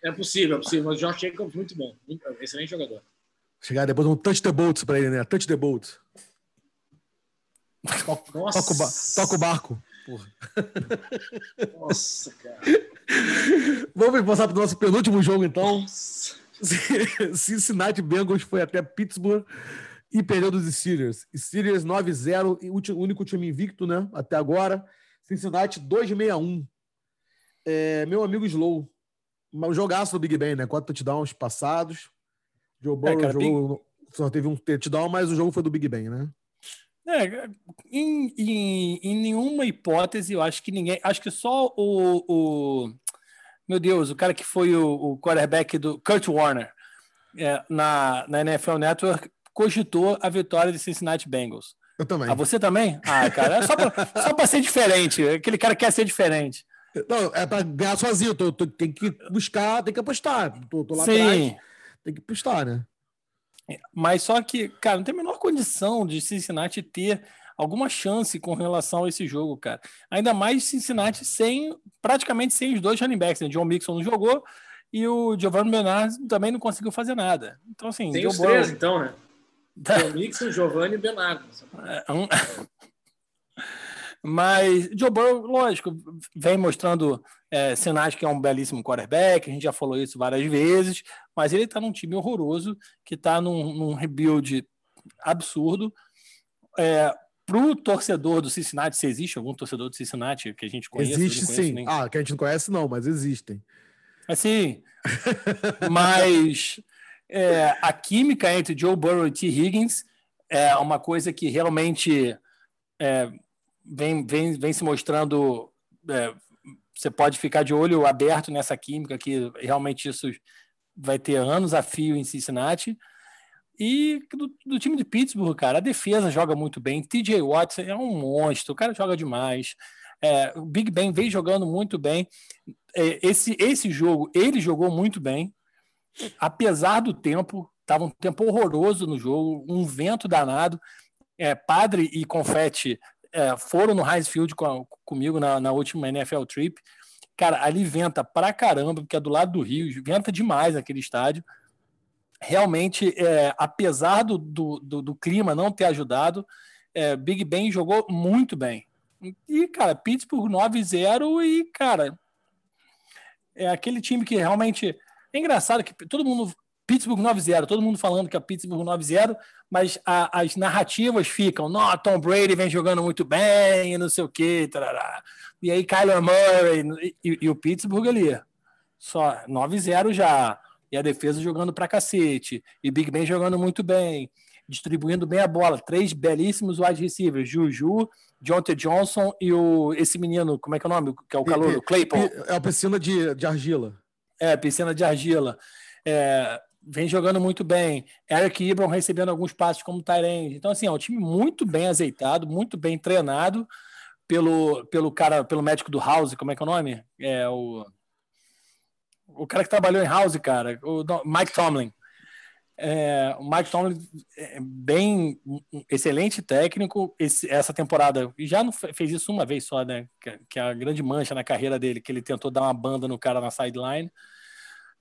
É possível, é possível. Mas o Josh Jacobs, muito bom. Excelente jogador. Chegar depois um touch the boats para ele, né? Touch the boat. Toca, toca, o, ba toca o barco. Porra. Nossa, cara. Vamos passar para o nosso penúltimo jogo, então. Nossa. [LAUGHS] Cincinnati Bengals foi até Pittsburgh e perdeu dos Steelers. Steelers 9-0, o único time invicto, né? Até agora. Cincinnati 2-61. É, meu amigo Slow, um jogaço do Big Ben, né? Quatro touchdowns passados. Joe Burrow é, cara, jogou, Big... só teve um touchdown, mas o jogo foi do Big Ben, né? É, em, em, em, nenhuma hipótese, eu acho que ninguém. Acho que só o. o meu Deus, o cara que foi o, o quarterback do Kurt Warner é, na, na NFL Network cogitou a vitória de Cincinnati Bengals. Eu também. Ah, você também? Ah, cara, é só para [LAUGHS] ser diferente. Aquele cara quer ser diferente. Não, é para ganhar sozinho. Tô, tô, tem que buscar, tem que apostar. Tô, tô lá Sim. atrás, tem que apostar, né? Mas só que, cara, não tem a menor condição de Cincinnati ter alguma chance com relação a esse jogo, cara. Ainda mais Cincinnati sem, praticamente sem os dois running backs. Né? John Mixon não jogou e o Giovanni Bernard também não conseguiu fazer nada. Então, assim... Tem os três, então, né? [LAUGHS] John Mixon, Giovanni e Bernardo. É, um... [LAUGHS] Mas Joe Burrow, lógico, vem mostrando é, sinais que é um belíssimo quarterback, a gente já falou isso várias vezes, mas ele está num time horroroso, que está num, num, rebuild absurdo. É, para o torcedor do Cincinnati, se existe algum torcedor do Cincinnati que a gente conhece? Existe sim. Nem... Ah, que a gente não conhece não, mas existem. Assim, [LAUGHS] mas é, a química entre Joe Burrow e T. Higgins é uma coisa que realmente é, vem, vem, vem se mostrando. É, você pode ficar de olho aberto nessa química, que realmente isso vai ter anos a fio em Cincinnati. E do, do, time de Pittsburgh, cara, a defesa joga muito bem. TJ Watson é um monstro, o cara joga demais. É, o Big Ben vem jogando muito bem. É, esse, esse jogo, ele jogou muito bem apesar do tempo, estava um tempo horroroso no jogo, um vento danado. É, Padre e Confetti é, foram no Heinz Field com, comigo na, na, última NFL Trip. Cara, ali venta pra caramba, porque é do lado do Rio, venta demais aquele estádio. Realmente, é, apesar do, do, do, do, clima não ter ajudado, é, Big Ben jogou muito bem. E, cara, Pittsburgh 9-0 e, cara, é aquele time que realmente é engraçado que todo mundo. Pittsburgh 9-0, todo mundo falando que é Pittsburgh 9-0, mas a, as narrativas ficam, não, Tom Brady vem jogando muito bem, e não sei o quê, tarará. e aí Kyler Murray e, e o Pittsburgh ali, só 9-0 já, e a defesa jogando pra cacete, e Big Ben jogando muito bem, distribuindo bem a bola, três belíssimos wide receivers, Juju, Jonte Johnson e o, esse menino, como é que é o nome? Que é o calor, o Claypool. É a piscina de, de argila. É, piscina de argila. É, vem jogando muito bem. Eric Ibram recebendo alguns passos como Tyrande. Então, assim, é um time muito bem azeitado, muito bem treinado pelo, pelo cara, pelo médico do House, como é que é o nome? É o, o cara que trabalhou em House, cara, o Mike Tomlin. É, o Mike Tomlin é bem excelente técnico esse, essa temporada e já não fez isso uma vez só, né? Que, que, é a grande mancha na carreira dele, que ele tentou dar uma banda no cara na sideline.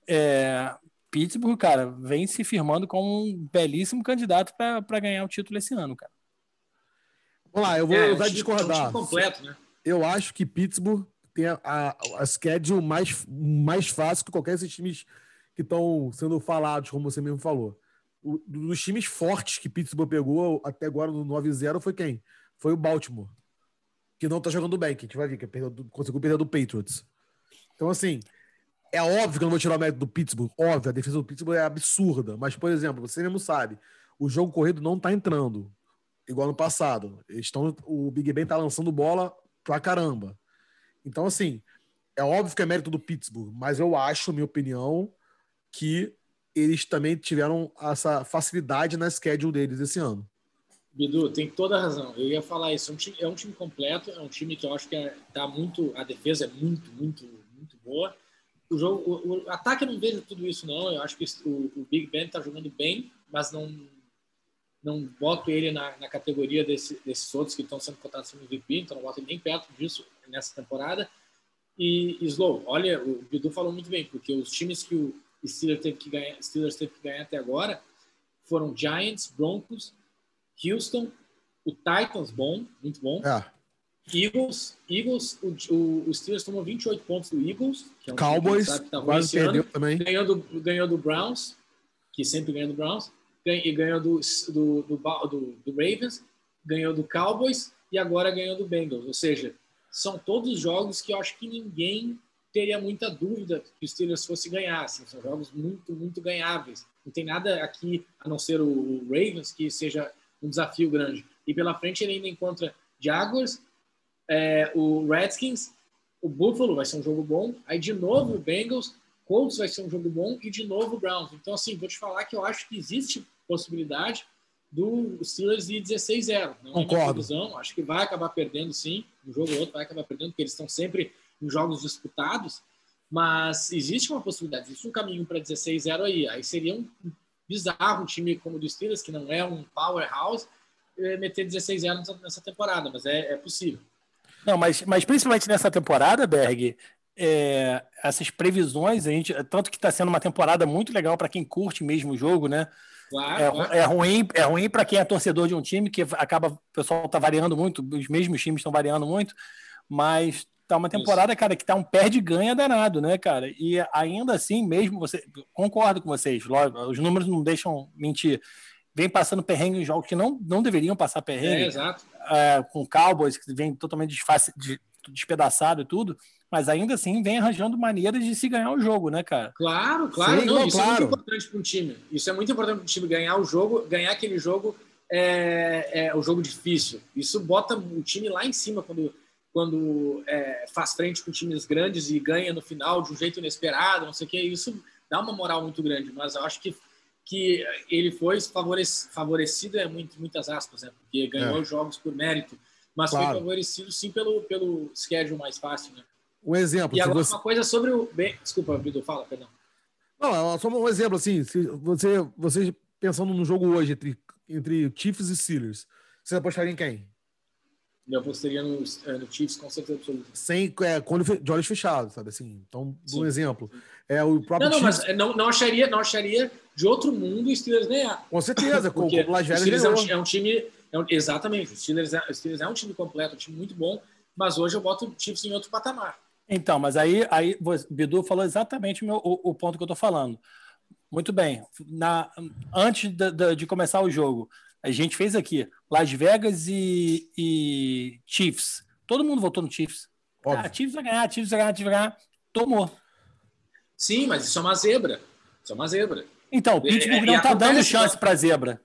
É, Pittsburgh, cara, vem se firmando como um belíssimo candidato para ganhar o título esse ano, cara. Vamos lá, eu vou é, usar discordar. É completo, né? Eu acho que Pittsburgh tem a, a, a schedule mais, mais fácil que qualquer desses times que estão sendo falados, como você mesmo falou. O, dos times fortes que Pittsburgh pegou até agora no 9-0 foi quem? Foi o Baltimore. Que não tá jogando bem, que a gente vai ver, que perdeu, conseguiu perder do Patriots. Então, assim, é óbvio que eu não vou tirar o mérito do Pittsburgh. Óbvio, a defesa do Pittsburgh é absurda. Mas, por exemplo, você mesmo sabe, o jogo corrido não tá entrando. Igual no passado. Eles estão, o Big Ben tá lançando bola pra caramba. Então, assim, é óbvio que é mérito do Pittsburgh, mas eu acho, minha opinião, que eles também tiveram essa facilidade na schedule deles esse ano. Bidu, tem toda a razão. Eu ia falar isso. É um time, é um time completo, é um time que eu acho que é, tá muito. A defesa é muito, muito, muito boa. O jogo, o, o ataque eu não vejo tudo isso, não. Eu acho que o, o Big Ben tá jogando bem, mas não não boto ele na, na categoria desse, desses outros que estão sendo cotados como MVP, então não boto ele nem perto disso nessa temporada. E, e Slow, olha, o Bidu falou muito bem, porque os times que o Steelers teve que ganhar, Steelers teve que ganhar até agora foram Giants, Broncos, Houston, o Titans, bom, muito bom. É. Eagles, Eagles o, o, o, Steelers tomou 28 pontos do Eagles. É um Cowboys, que tá quase perdeu ano, também. Ganhou do, ganhou do Browns, que sempre ganha do Browns, e ganhou do, do, do, do, Ravens, ganhou do Cowboys e agora ganhou do Bengals. Ou seja, são todos jogos que eu acho que ninguém teria muita dúvida que o Steelers fosse ganhar. Assim, são jogos muito, muito ganháveis. Não tem nada aqui, a não ser o Ravens, que seja um desafio grande. E pela frente ele ainda encontra Jaguars, é, o Redskins, o Buffalo vai ser um jogo bom, aí de novo o Bengals, Colts vai ser um jogo bom e de novo o Browns. Então, assim, vou te falar que eu acho que existe possibilidade do Steelers ir 16-0. Não Concordo. É acho que vai acabar perdendo sim, um jogo ou outro vai acabar perdendo, porque eles estão sempre em jogos disputados, mas existe uma possibilidade, existe um caminho para 16-0 aí. Aí seria um bizarro um time como o do Steelers, que não é um powerhouse, eh, meter 16-0 nessa temporada, mas é, é, possível. Não, mas, mas principalmente nessa temporada, Berg, é, essas previsões, a gente, tanto que está sendo uma temporada muito legal para quem curte mesmo o jogo, né? Claro, é, claro. é ruim, é ruim para quem é torcedor de um time, que acaba, o pessoal está variando muito, os mesmos times estão variando muito, mas tá uma temporada, Isso. cara, que tá um perde-ganha danado, né, cara? E ainda assim, mesmo você. Concordo com vocês, os números não deixam mentir. Vem passando perrengue em jogos que não, não deveriam passar perrengue. É, exato. É, com Cowboys, que vem totalmente desface, despedaçado e tudo, mas ainda assim vem arranjando maneiras de se ganhar o jogo, né, cara? Claro, claro. Sim, não, não, isso claro. é muito importante para um time. Isso é muito importante para um time ganhar o jogo, ganhar aquele jogo é, é o jogo difícil. Isso bota o time lá em cima quando quando é, faz frente com times grandes e ganha no final de um jeito inesperado, não sei o que, isso dá uma moral muito grande, mas eu acho que, que ele foi favorecido, é muito, muitas aspas, né? porque ganhou é. jogos por mérito, mas claro. foi favorecido sim pelo, pelo schedule mais fácil. Né? Um exemplo. E agora você... uma coisa sobre o... Bem, desculpa, Bidu, fala, perdão. Não, só um exemplo, assim, se você, você pensando no jogo hoje entre, entre Chiefs e Steelers, você apostaria em quem? Eu apostaria no, é, no Chiefs com certeza absoluta. Sem, é, de olhos fechados, sabe assim? Então, um exemplo. É o próprio não, não, Chiefs... mas não, não, acharia, não acharia de outro mundo o Steelers ganhar. Com certeza, com o Las Vegas é um, é um, time... É um, exatamente, o Steelers, é, o Steelers é um time completo, um time muito bom, mas hoje eu boto o Chiefs em outro patamar. Então, mas aí, aí o Bidu falou exatamente o, meu, o, o ponto que eu estou falando. Muito bem. Na, antes de, de, de começar o jogo, a gente fez aqui Las Vegas e, e Chiefs. Todo mundo votou no Chiefs. Ah, Chiefs vai ganhar, Chiefs vai ganhar, Chiefs vai ganhar. Tomou. Sim, mas isso é uma zebra. Isso é uma zebra. Então, o Pittsburgh não está dando chance para zebra.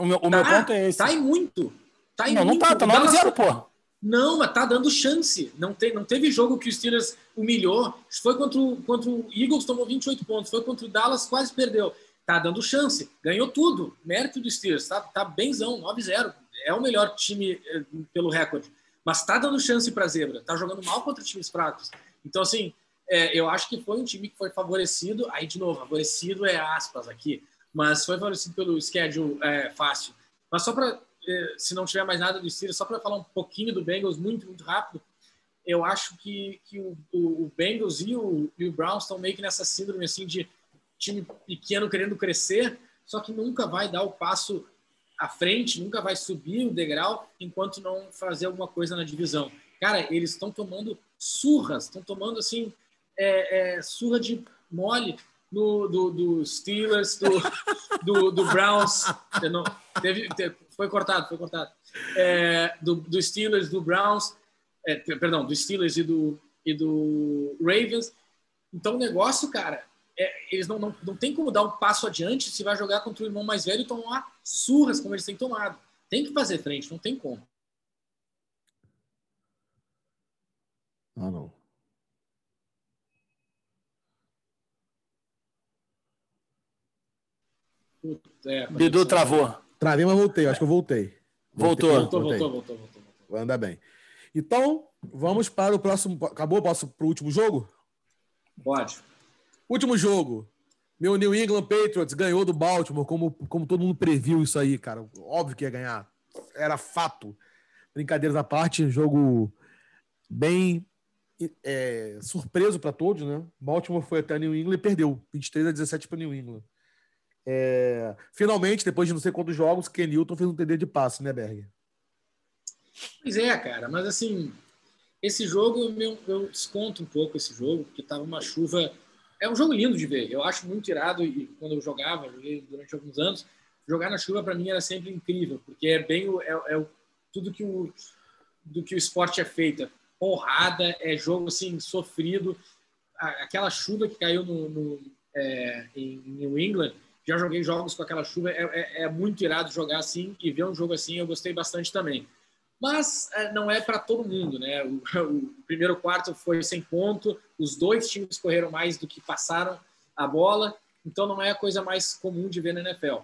O meu, o tá, meu ponto é esse. Tá em muito. Tá em não, muito. não tá, tá 9-0, porra. Não, mas tá dando chance. Não, te, não teve jogo que o Steelers humilhou. Foi contra o, contra o Eagles, tomou 28 pontos. Foi contra o Dallas, quase perdeu tá dando chance, ganhou tudo, mérito do Steelers, tá, tá benzão, 9-0, é o melhor time eh, pelo recorde, mas tá dando chance para zebra, tá jogando mal contra times fracos. Então, assim, é, eu acho que foi um time que foi favorecido, aí de novo, favorecido é aspas aqui, mas foi favorecido pelo schedule é, fácil. Mas só para, é, se não tiver mais nada do Steelers, só para falar um pouquinho do Bengals muito, muito rápido, eu acho que, que o, o, Bengals e o, e o Browns estão meio que nessa síndrome assim de time pequeno querendo crescer, só que nunca vai dar o passo à frente, nunca vai subir o degrau enquanto não fazer alguma coisa na divisão. Cara, eles estão tomando surras, estão tomando assim é, é, surra de mole no, do, do Steelers, do, do, do Browns, não, teve, teve, foi cortado, foi cortado, é, do, do, Steelers, do Browns, é, perdão, do Steelers e do, e do Ravens. Então o negócio, cara, é, eles não, não, não tem como dar um passo adiante se vai jogar contra o irmão mais velho e tomar surras como eles têm tomado. Tem que fazer frente, não tem como. Ah, não. É, Bidu travou. Travei, mas voltei. Acho que eu voltei. Voltou. Voltou, voltou, voltou, voltou. Vai andar bem. Então, vamos para o próximo. Acabou? Posso para o último jogo? Pode. Último jogo. Meu New England Patriots ganhou do Baltimore, como, como todo mundo previu isso aí, cara. Óbvio que ia ganhar. Era fato. Brincadeiras à parte, jogo bem é, surpreso para todos, né? Baltimore foi até New England e perdeu 23 a 17 para New England. É, finalmente, depois de não sei quantos jogos, Ken Newton fez um TD de passe, né, Berg? Pois é, cara, mas assim, esse jogo eu, eu desconto um pouco esse jogo, porque tava uma chuva. É um jogo lindo de ver. Eu acho muito irado e quando eu jogava, joguei durante alguns anos, jogar na chuva para mim era sempre incrível, porque é bem o, é, é o, tudo que o do que o esporte é feito. É porrada, é jogo assim sofrido. Aquela chuva que caiu no, no é, em New England, já joguei jogos com aquela chuva, é, é, é, muito irado jogar assim e ver um jogo assim eu gostei bastante também. Mas é, não é para todo mundo, né? O, [LAUGHS] o, primeiro quarto foi sem ponto, os dois times correram mais do que passaram a bola, então não é a coisa mais comum de ver na NFL.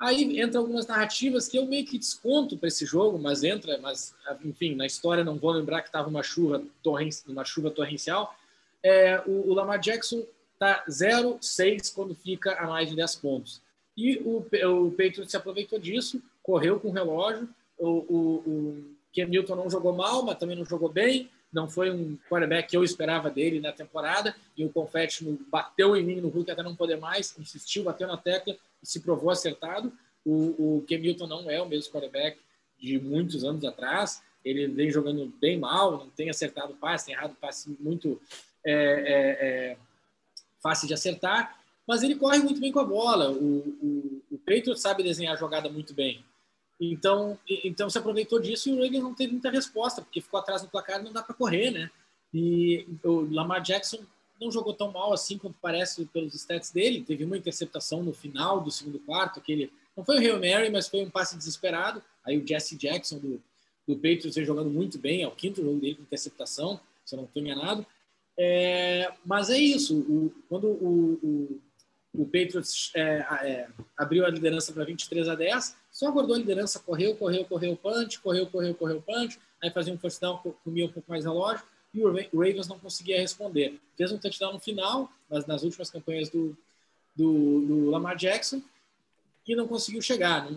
Aí entra algumas narrativas que eu meio que desconto para esse jogo, mas entra, mas enfim, na história não vou lembrar que estava uma chuva torren uma chuva torrencial. É, o, o, Lamar Jackson tá 0-6 quando fica a mais de 10 pontos. E o, o Patriots se aproveitou disso, correu com o relógio. O, o, o Cam Newton não jogou mal, mas também não jogou bem. Não foi um quarterback que eu esperava dele na temporada. E o confete bateu em mim no Hulk até não poder mais, insistiu, bateu na tecla e se provou acertado. O, o Cam Newton não é o mesmo quarterback de muitos anos atrás. Ele vem jogando bem mal, não tem acertado passe, tem errado passe muito é, é, é, fácil de acertar, mas ele corre muito bem com a bola. O, o, o sabe desenhar a jogada muito bem. Então, então se aproveitou disso e o Ravens não teve muita resposta, porque ficou atrás no placar e não dá para correr, né? E o Lamar Jackson não jogou tão mal assim quanto parece pelos stats dele. Teve uma interceptação no final do segundo quarto, aquele não foi o Hail Mary, mas foi um passe desesperado. Aí o Jesse Jackson do, do Patriots vem jogando muito bem, é o quinto jogo dele com interceptação, se eu não estou enganado. É, mas é isso. O, quando o, o, o Patriots é, é, abriu a liderança para 23 a 10, só guardou a liderança, correu, correu, correu, punch, correu, correu, correu, punch, aí fazia um first down, comia um pouco mais relógio, e o Ravens não conseguia responder. Fez um touchdown no final, mas nas últimas campanhas do, do, do Lamar Jackson, e não conseguiu chegar.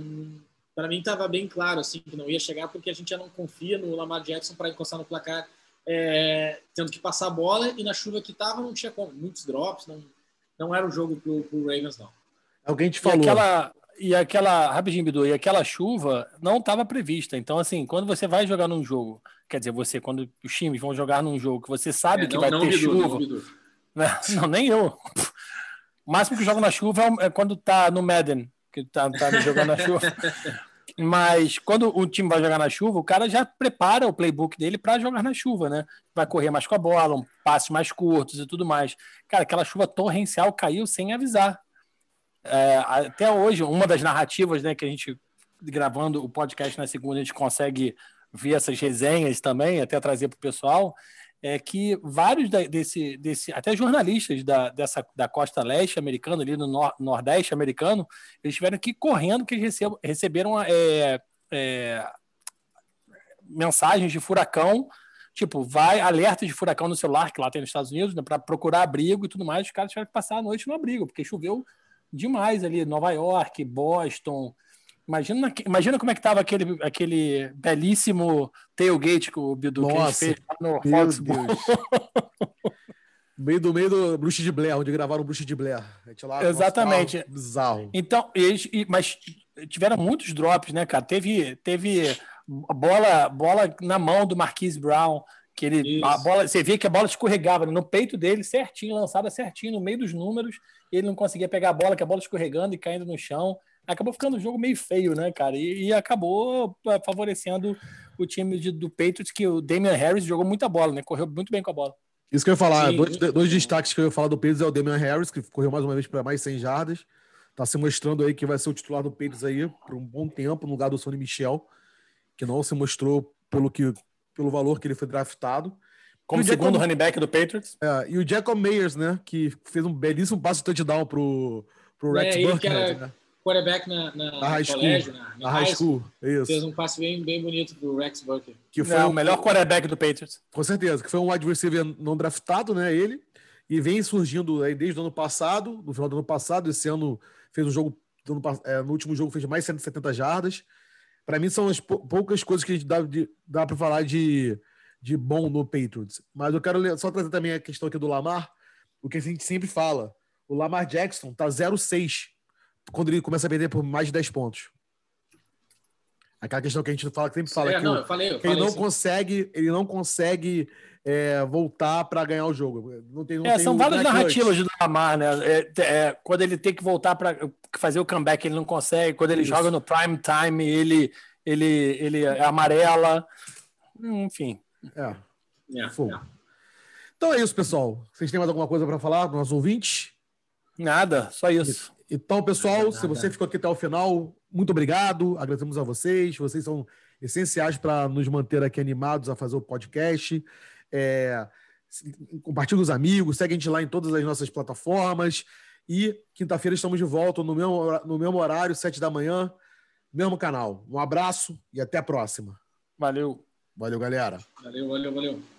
Para mim estava bem claro assim que não ia chegar, porque a gente já não confia no Lamar Jackson para encostar no placar é, tendo que passar a bola e na chuva que estava não tinha como. Muitos drops, não, não era o jogo para o Ravens, não. Alguém te falou. E aquela, e aquela rapidinho, Bidu, e aquela chuva não estava prevista. Então, assim, quando você vai jogar num jogo, quer dizer, você, quando os times vão jogar num jogo que você sabe é, que vai não, ter Bidu, chuva. [LAUGHS] Não, não, nem eu. O máximo que jogo na chuva é, é quando tá no Madden, que tá, tá jogando na chuva. [LAUGHS] Mas quando o time vai jogar na chuva, o cara já prepara o playbook dele para jogar na chuva, né? Vai correr mais com a bola, um passes mais curtos e tudo mais. Cara, aquela chuva torrencial caiu sem avisar. É, até hoje, uma das narrativas, né, que a gente gravando o podcast na segunda, a gente consegue ver essas resenhas também, até trazer para o pessoal, é que vários da, desse, desse, até jornalistas da, dessa, da costa leste americana, ali no nor, nordeste americano, eles tiveram que ir correndo que eles receberam é, é, mensagens de furacão, tipo, vai alerta de furacão no celular, que lá tem nos Estados Unidos, né, para procurar abrigo e tudo mais, os caras tiveram que passar a noite no abrigo, porque choveu demais ali, Nova York, Boston, Imagina, imagina como é que tava aquele, aquele belíssimo tailgate que o Bidu Nossa, fez no Foxborough. [LAUGHS] meio do meio do Bruxa de Blair, onde gravaram o Bruxa de Blair. Lá, Exatamente. Nossa, bizarro. Então, eles, mas tiveram muitos drops, né, cara? Teve, teve bola, bola na mão do Marquise Brown, que ele a bola, você via que a bola escorregava no peito dele, certinho, lançada certinho no meio dos números, ele não conseguia pegar a bola, que a bola escorregando e caindo no chão acabou ficando um jogo meio feio, né, cara? E, e acabou é, favorecendo o time de, do Patriots, que o Damian Harris jogou muita bola, né? Correu muito bem com a bola. Isso que eu ia falar, dois, dois, destaques que eu ia falar do Patriots é o Damian Harris, que correu mais uma vez para mais 100 jardas. Tá se mostrando aí que vai ser o titular do Patriots aí por um bom tempo, no lugar do Sonny Michel, que não se mostrou pelo, que, pelo valor que ele foi draftado. Como segundo Jacob, running back do Patriots. É, e o Jacob Meyers, né, que fez um belíssimo passo de touchdown pro, pro Rex é, Burkhead, né? Quarterback na, na, na high colégio, school. Na, na, high, high school. school. Isso. Fez um passe bem, bem bonito pro Rex Burkhead. Que foi o melhor quarterback do Patriots. Com certeza, que foi um wide receiver não draftado, né? Ele. E vem surgindo aí desde o ano passado, no final do ano passado. Esse ano fez um jogo, é, no último jogo fez mais 170 jardas. Para mim, são as poucas coisas que a gente dá, dá para falar de, de bom no Patriots. Mas eu quero só trazer também a questão aqui do Lamar, o que a gente sempre fala. O Lamar Jackson tá 0-6 quando ele começa a perder por mais de 10 pontos. Aquela questão que a gente fala, que sempre fala, é, que, não, eu falei, eu que ele não consegue, ele não consegue é, voltar para ganhar o jogo. Não tem, não é, são várias narrativas do Lamar, né? É, é, quando ele tem que voltar para fazer o comeback, ele não consegue. Quando ele Isso. joga no prime time, ele, ele, ele é amarela. Enfim. É. é, é. Então é isso, pessoal. Vocês têm mais alguma coisa para falar para nossos ouvintes? Nada, só isso. Então, pessoal, se você ficou aqui até o final, muito obrigado. Agradecemos a vocês. Vocês são essenciais para nos manter aqui animados a fazer o podcast. É, compartilhe com os amigos, segue a gente lá em todas as nossas plataformas. E quinta-feira estamos de volta no mesmo, no mesmo horário, sete da manhã, mesmo canal. Um abraço e até a próxima. Valeu. Valeu, galera. Valeu, valeu, valeu.